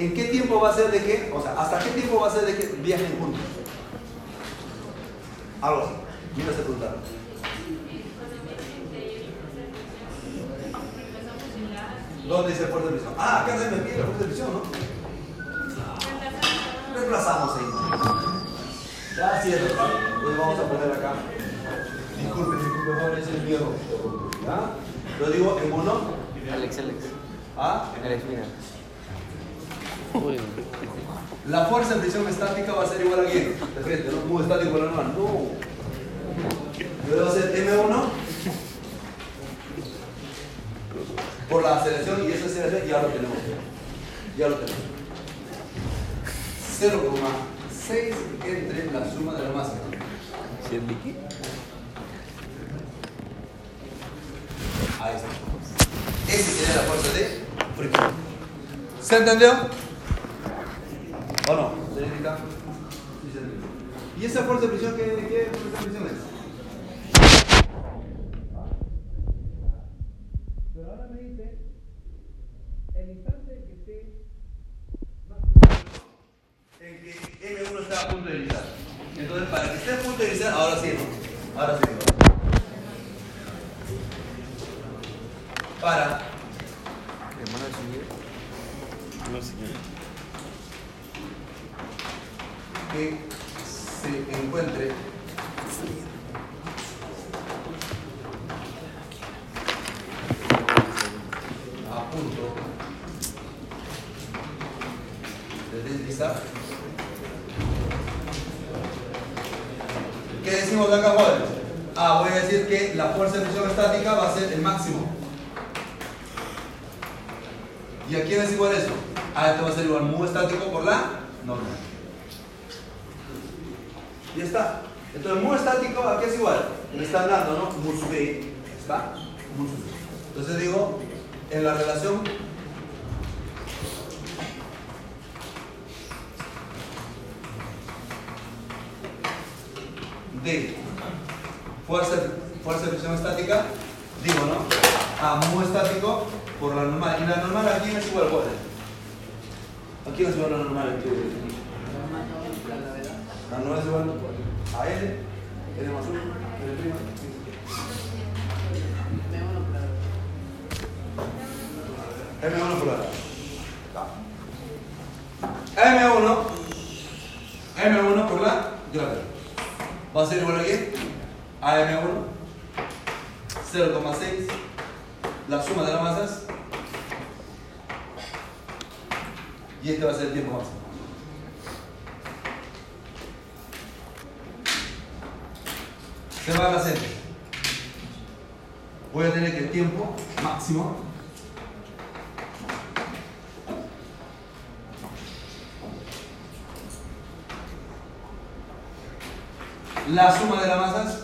[SPEAKER 4] ¿En qué tiempo va a ser de que, o sea, hasta qué tiempo va a ser de que viajen juntos? Algo así. Mira ese preguntar. ¿Dónde dice fuerza de presión? Ah, acá se me pide la fuerza de presión, ¿no? Reemplazamos ahí. Ya, sí, es verdad. Entonces vamos a poner acá. Disculpe, disculpe, joven, es el miedo. ¿Ya? Lo digo en uno.
[SPEAKER 3] Alex, Alex.
[SPEAKER 4] ¿Ah?
[SPEAKER 3] Alex, mira.
[SPEAKER 4] La fuerza de presión estática va a ser igual a quién? De frente, ¿no? Muy estático la normal. No. Luego va a ser M1 por la aceleración y esa aceleración ya lo tenemos. Ya lo tenemos. 0,6 entre la suma de la masa.
[SPEAKER 3] ¿Sí es?
[SPEAKER 4] Ahí está. Ese sería la fuerza de fricción. ¿Se entendió? ¿O no? ¿Y esa fuerza de presión qué, qué fuerza de presión es? Pero ahora me dice el instante que esté en que M1 está a punto de iniciar. Entonces, para que esté a punto de iniciar, ahora sí, ¿no? Ahora sí. ¿no? Para
[SPEAKER 3] Hermano de su vida.
[SPEAKER 1] No sé
[SPEAKER 4] que se encuentre a punto de deslizar. ¿Qué decimos acá, jóvenes? Ah, voy a decir que la fuerza de presión estática va a ser el máximo. ¿Y a quién es igual eso? A esto va a ser igual mu estático por la normal. Ya está. Entonces, mu estático, ¿a qué es igual? Me están dando, ¿no? Mu sub B. ¿Está? Mu sub B. Entonces digo, en la relación de fuerza, fuerza de presión estática, digo, ¿no? A mu estático por la normal. ¿Y la normal a quién es igual? ¿Cuál es? ¿A quién es igual la normal? La normal es igual a L, L más 1, L prima. M1 por la M1 M1 por la gravedad. Va a ser igual a qué? A M1 0,6 la suma de las masas y este va a ser el tiempo máximo. Se va a hacer. Voy a tener que el tiempo máximo la suma de las masas.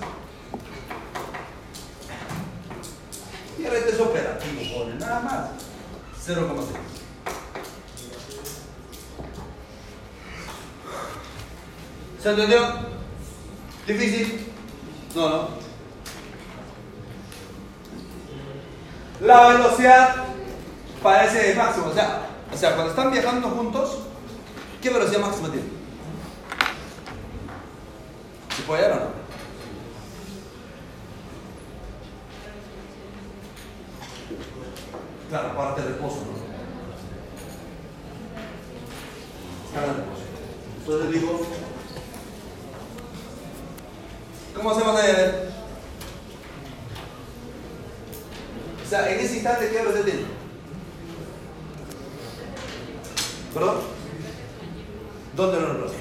[SPEAKER 4] Y el es operativo, joder, nada más. 0,6. ¿Se entendió? ¿Difícil? No, no. La velocidad parece máxima. O sea, o sea, cuando están viajando juntos, ¿qué velocidad máxima tienen? ¿Se puede hallar o no? Claro, parte de reposo, ¿no? De reposo. Entonces digo, ¿cómo hacemos ahí? O sea, en ese instante, ¿qué velocidad tiene? ¿Perdón? ¿Dónde lo reemplazo?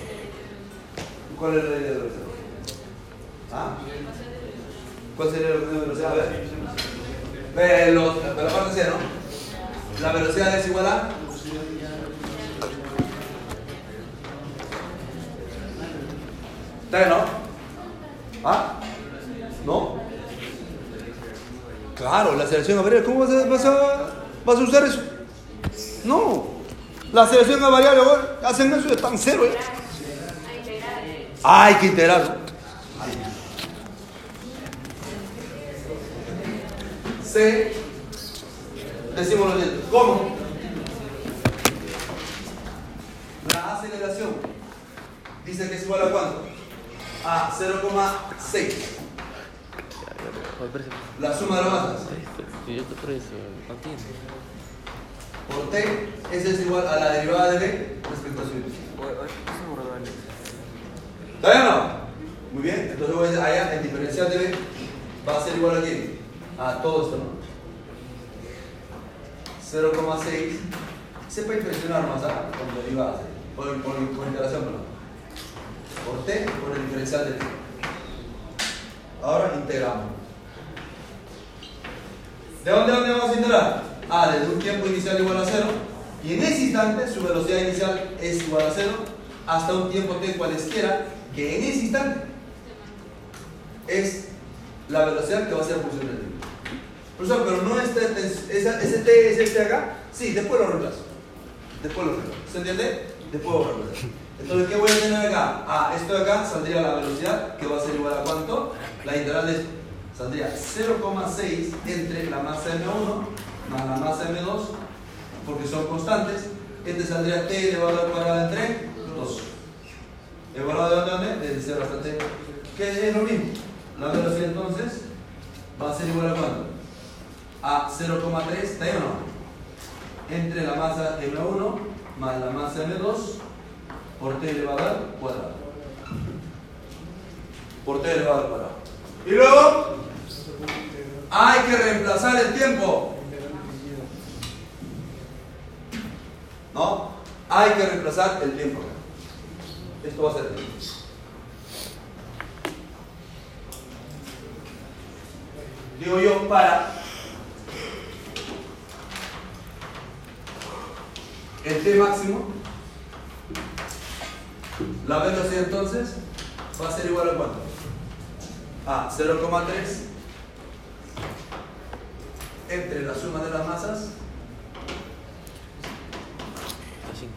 [SPEAKER 4] ¿Cuál es la idea de velocidad? ¿Ah? ¿Cuál sería la velocidad? A ver. Ve, los- de la parte C, ¿no? La velocidad es igual a. ¿Está no? ¿Ah? ¿No? Claro, la aceleración a variable. ¿Cómo vas a, vas, usar eso? No. La aceleración a variable, ahora, hacen eso están cero. ¿eh? Hay que integrarlo. C, decimos lo siguiente. ¿Cómo? La aceleración dice que es igual a cuánto? A 0,6. La suma de las masas
[SPEAKER 1] no
[SPEAKER 4] por T, ese es igual a la derivada de B respecto a su. ¿Está bien o no? Muy bien, entonces voy a decir allá el diferencial de B va a ser igual a quién? A todo esto, ¿no? 0,6 se puede impresionar más ¿ah? con derivadas, por, por, por integración, perdón. Por T, por el diferencial de T. Ahora integramos. ¿De dónde a vamos a integrar? Ah, desde un tiempo inicial igual a 0 y en ese instante su velocidad inicial es igual a 0 hasta un tiempo t cualesquiera que en ese instante es la velocidad que va a ser función del tiempo. Profesor, pero no este, ese t es este acá. Sí, después lo reemplazo. Después lo reemplazo. ¿Se entiende? Después lo reemplazo. Entonces, ¿qué voy a tener acá? Ah, esto de acá saldría la velocidad que va a ser igual a cuánto? La integral de esto. Saldría 0,6 entre la masa M1 más la masa M2 porque son constantes. Este saldría t elevado al cuadrado entre 2. ¿Elevado de dónde? Desde 0 hasta t. Que es lo mismo. La velocidad entonces va a ser igual a cuánto? A 0,3, ¿está ahí o no? Entre la masa M1 más la masa M2 por t elevado al cuadrado. Por t elevado al cuadrado. Y luego hay que reemplazar el tiempo. ¿No? Hay que reemplazar el tiempo. Esto va a ser el tiempo. Digo yo, para el T máximo, la velocidad entonces va a ser igual a cuánto? A 0,3 entre la suma de las masas
[SPEAKER 1] A 5.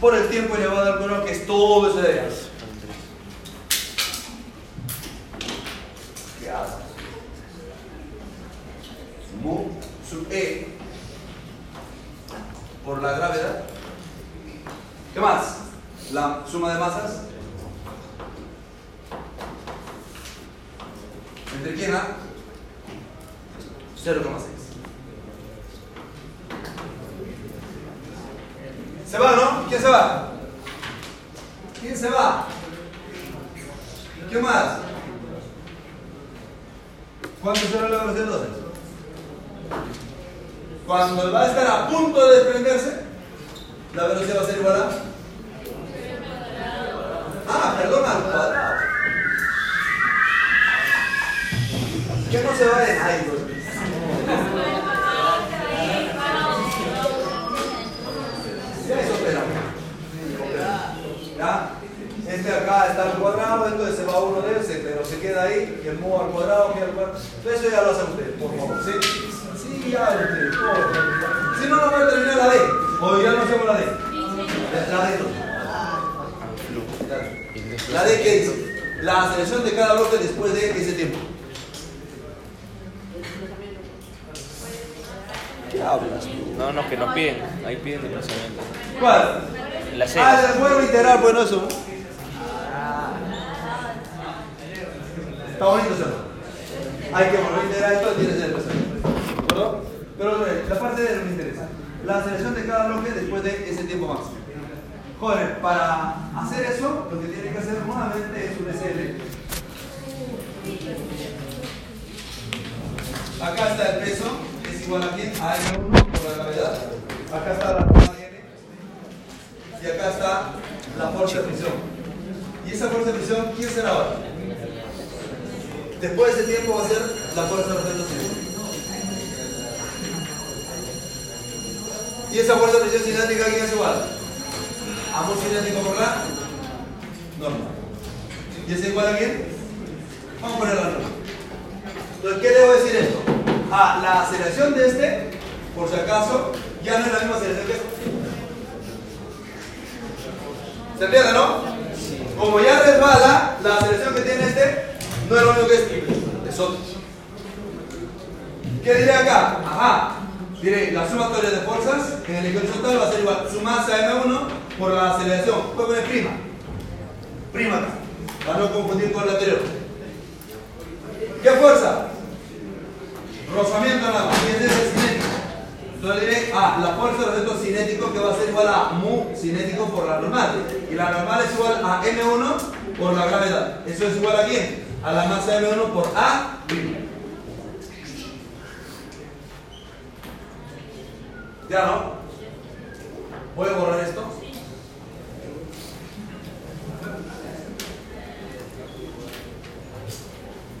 [SPEAKER 4] por el tiempo elevado al cuadrado que es todo ese de allá.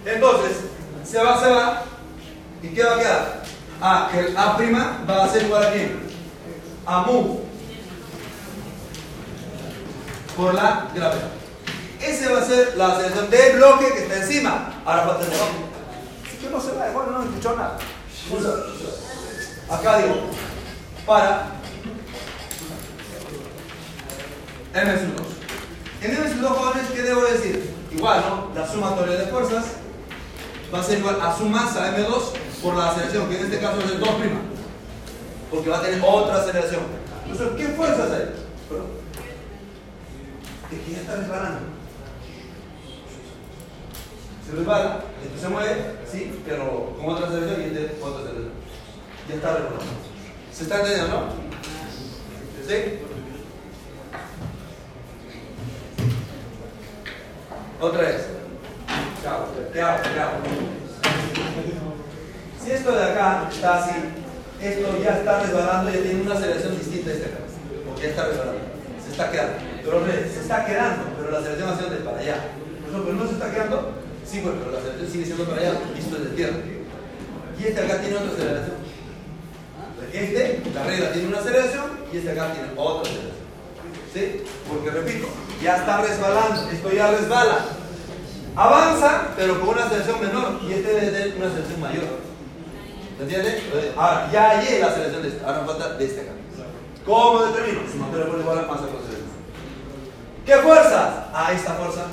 [SPEAKER 4] Entonces, se va, se va. ¿Y qué va a quedar? Ah, que el A' va a ser igual a quién? A mu por la gravedad. Ese va a ser la aceleración del bloque que está encima. Ahora falta el de abajo. Que no se va, igual no escuchó nada. Acá digo, para M 2. En M 2 jóvenes, ¿qué debo decir? Igual, ¿no? La sumatoria de fuerzas va a ser igual a su masa M2 por la aceleración, que en este caso es el 2'. Porque va a tener otra aceleración. Entonces, ¿qué? Bueno, es que ya está resbalando. Se resbala, esto se mueve, sí, pero con otra aceleración y este otra aceleración. Ya está resbalando. ¿Se está entendiendo, no? ¿Sí? Otra vez. Si esto de acá está así, esto ya está resbalando, ya tiene una aceleración distinta a este acá. Porque ya está resbalando. Se está quedando. Pero se está quedando, pero la aceleración va a ser de para allá. No, pero no se está quedando. Sí, bueno, pero la aceleración sigue siendo para allá, y esto es de tierra. Y este acá tiene otra aceleración. Este, la regla tiene una aceleración y este acá tiene otra aceleración. ¿Sí? Porque repito, ya está resbalando, esto ya resbala. Avanza, pero con una aceleración menor y este debe tener una aceleración mayor. ¿Se entiende? Ahora, ya hallé la aceleración de este, ahora me falta de este acá. ¿Cómo determino? Si no te lo igual a masa con aceleración. ¿Qué fuerza? Ah, esta fuerza.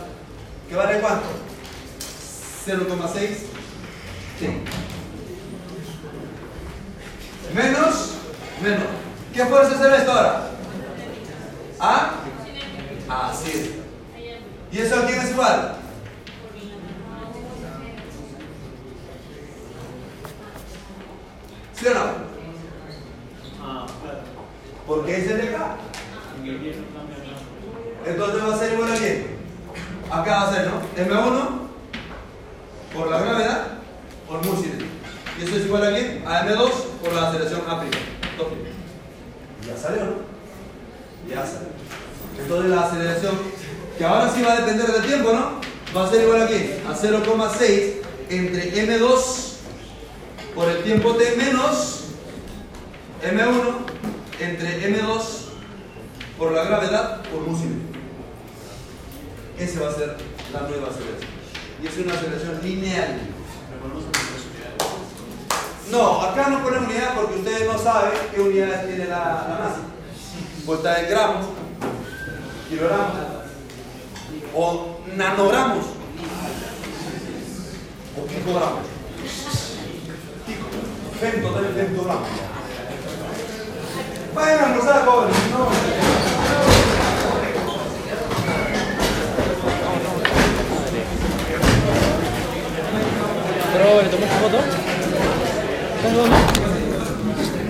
[SPEAKER 4] ¿Que vale cuánto? 0,6. Sí. Menos, menos. ¿Qué fuerza será esto ahora? ¿Ah? Así es. ¿Y eso a quién es igual? ¿Sí o no? Porque es el de acá. Entonces va a ser igual a quién? Acá va a ser, ¿no? M1 por la gravedad por cinético. ¿Y eso es igual a quién? A M2 por la aceleración A'. ¿Ya salió, no? Ya salió. Entonces la aceleración, que ahora sí va a depender del tiempo, ¿no? Va a ser igual a quién? A 0,6 entre M2 por el tiempo T menos M1 entre M2 por la gravedad por mu. Ese va a ser la nueva aceleración. Y es una aceleración lineal. No, acá no ponen unidad porque ustedes no saben qué unidades tiene la, la masa. Pues está en gramos, kilogramos o nanogramos o picogramos. Pico, femto, también femtogramos. Vayan a almorzar, jóvenes. No.
[SPEAKER 3] Pero, ¿le foto?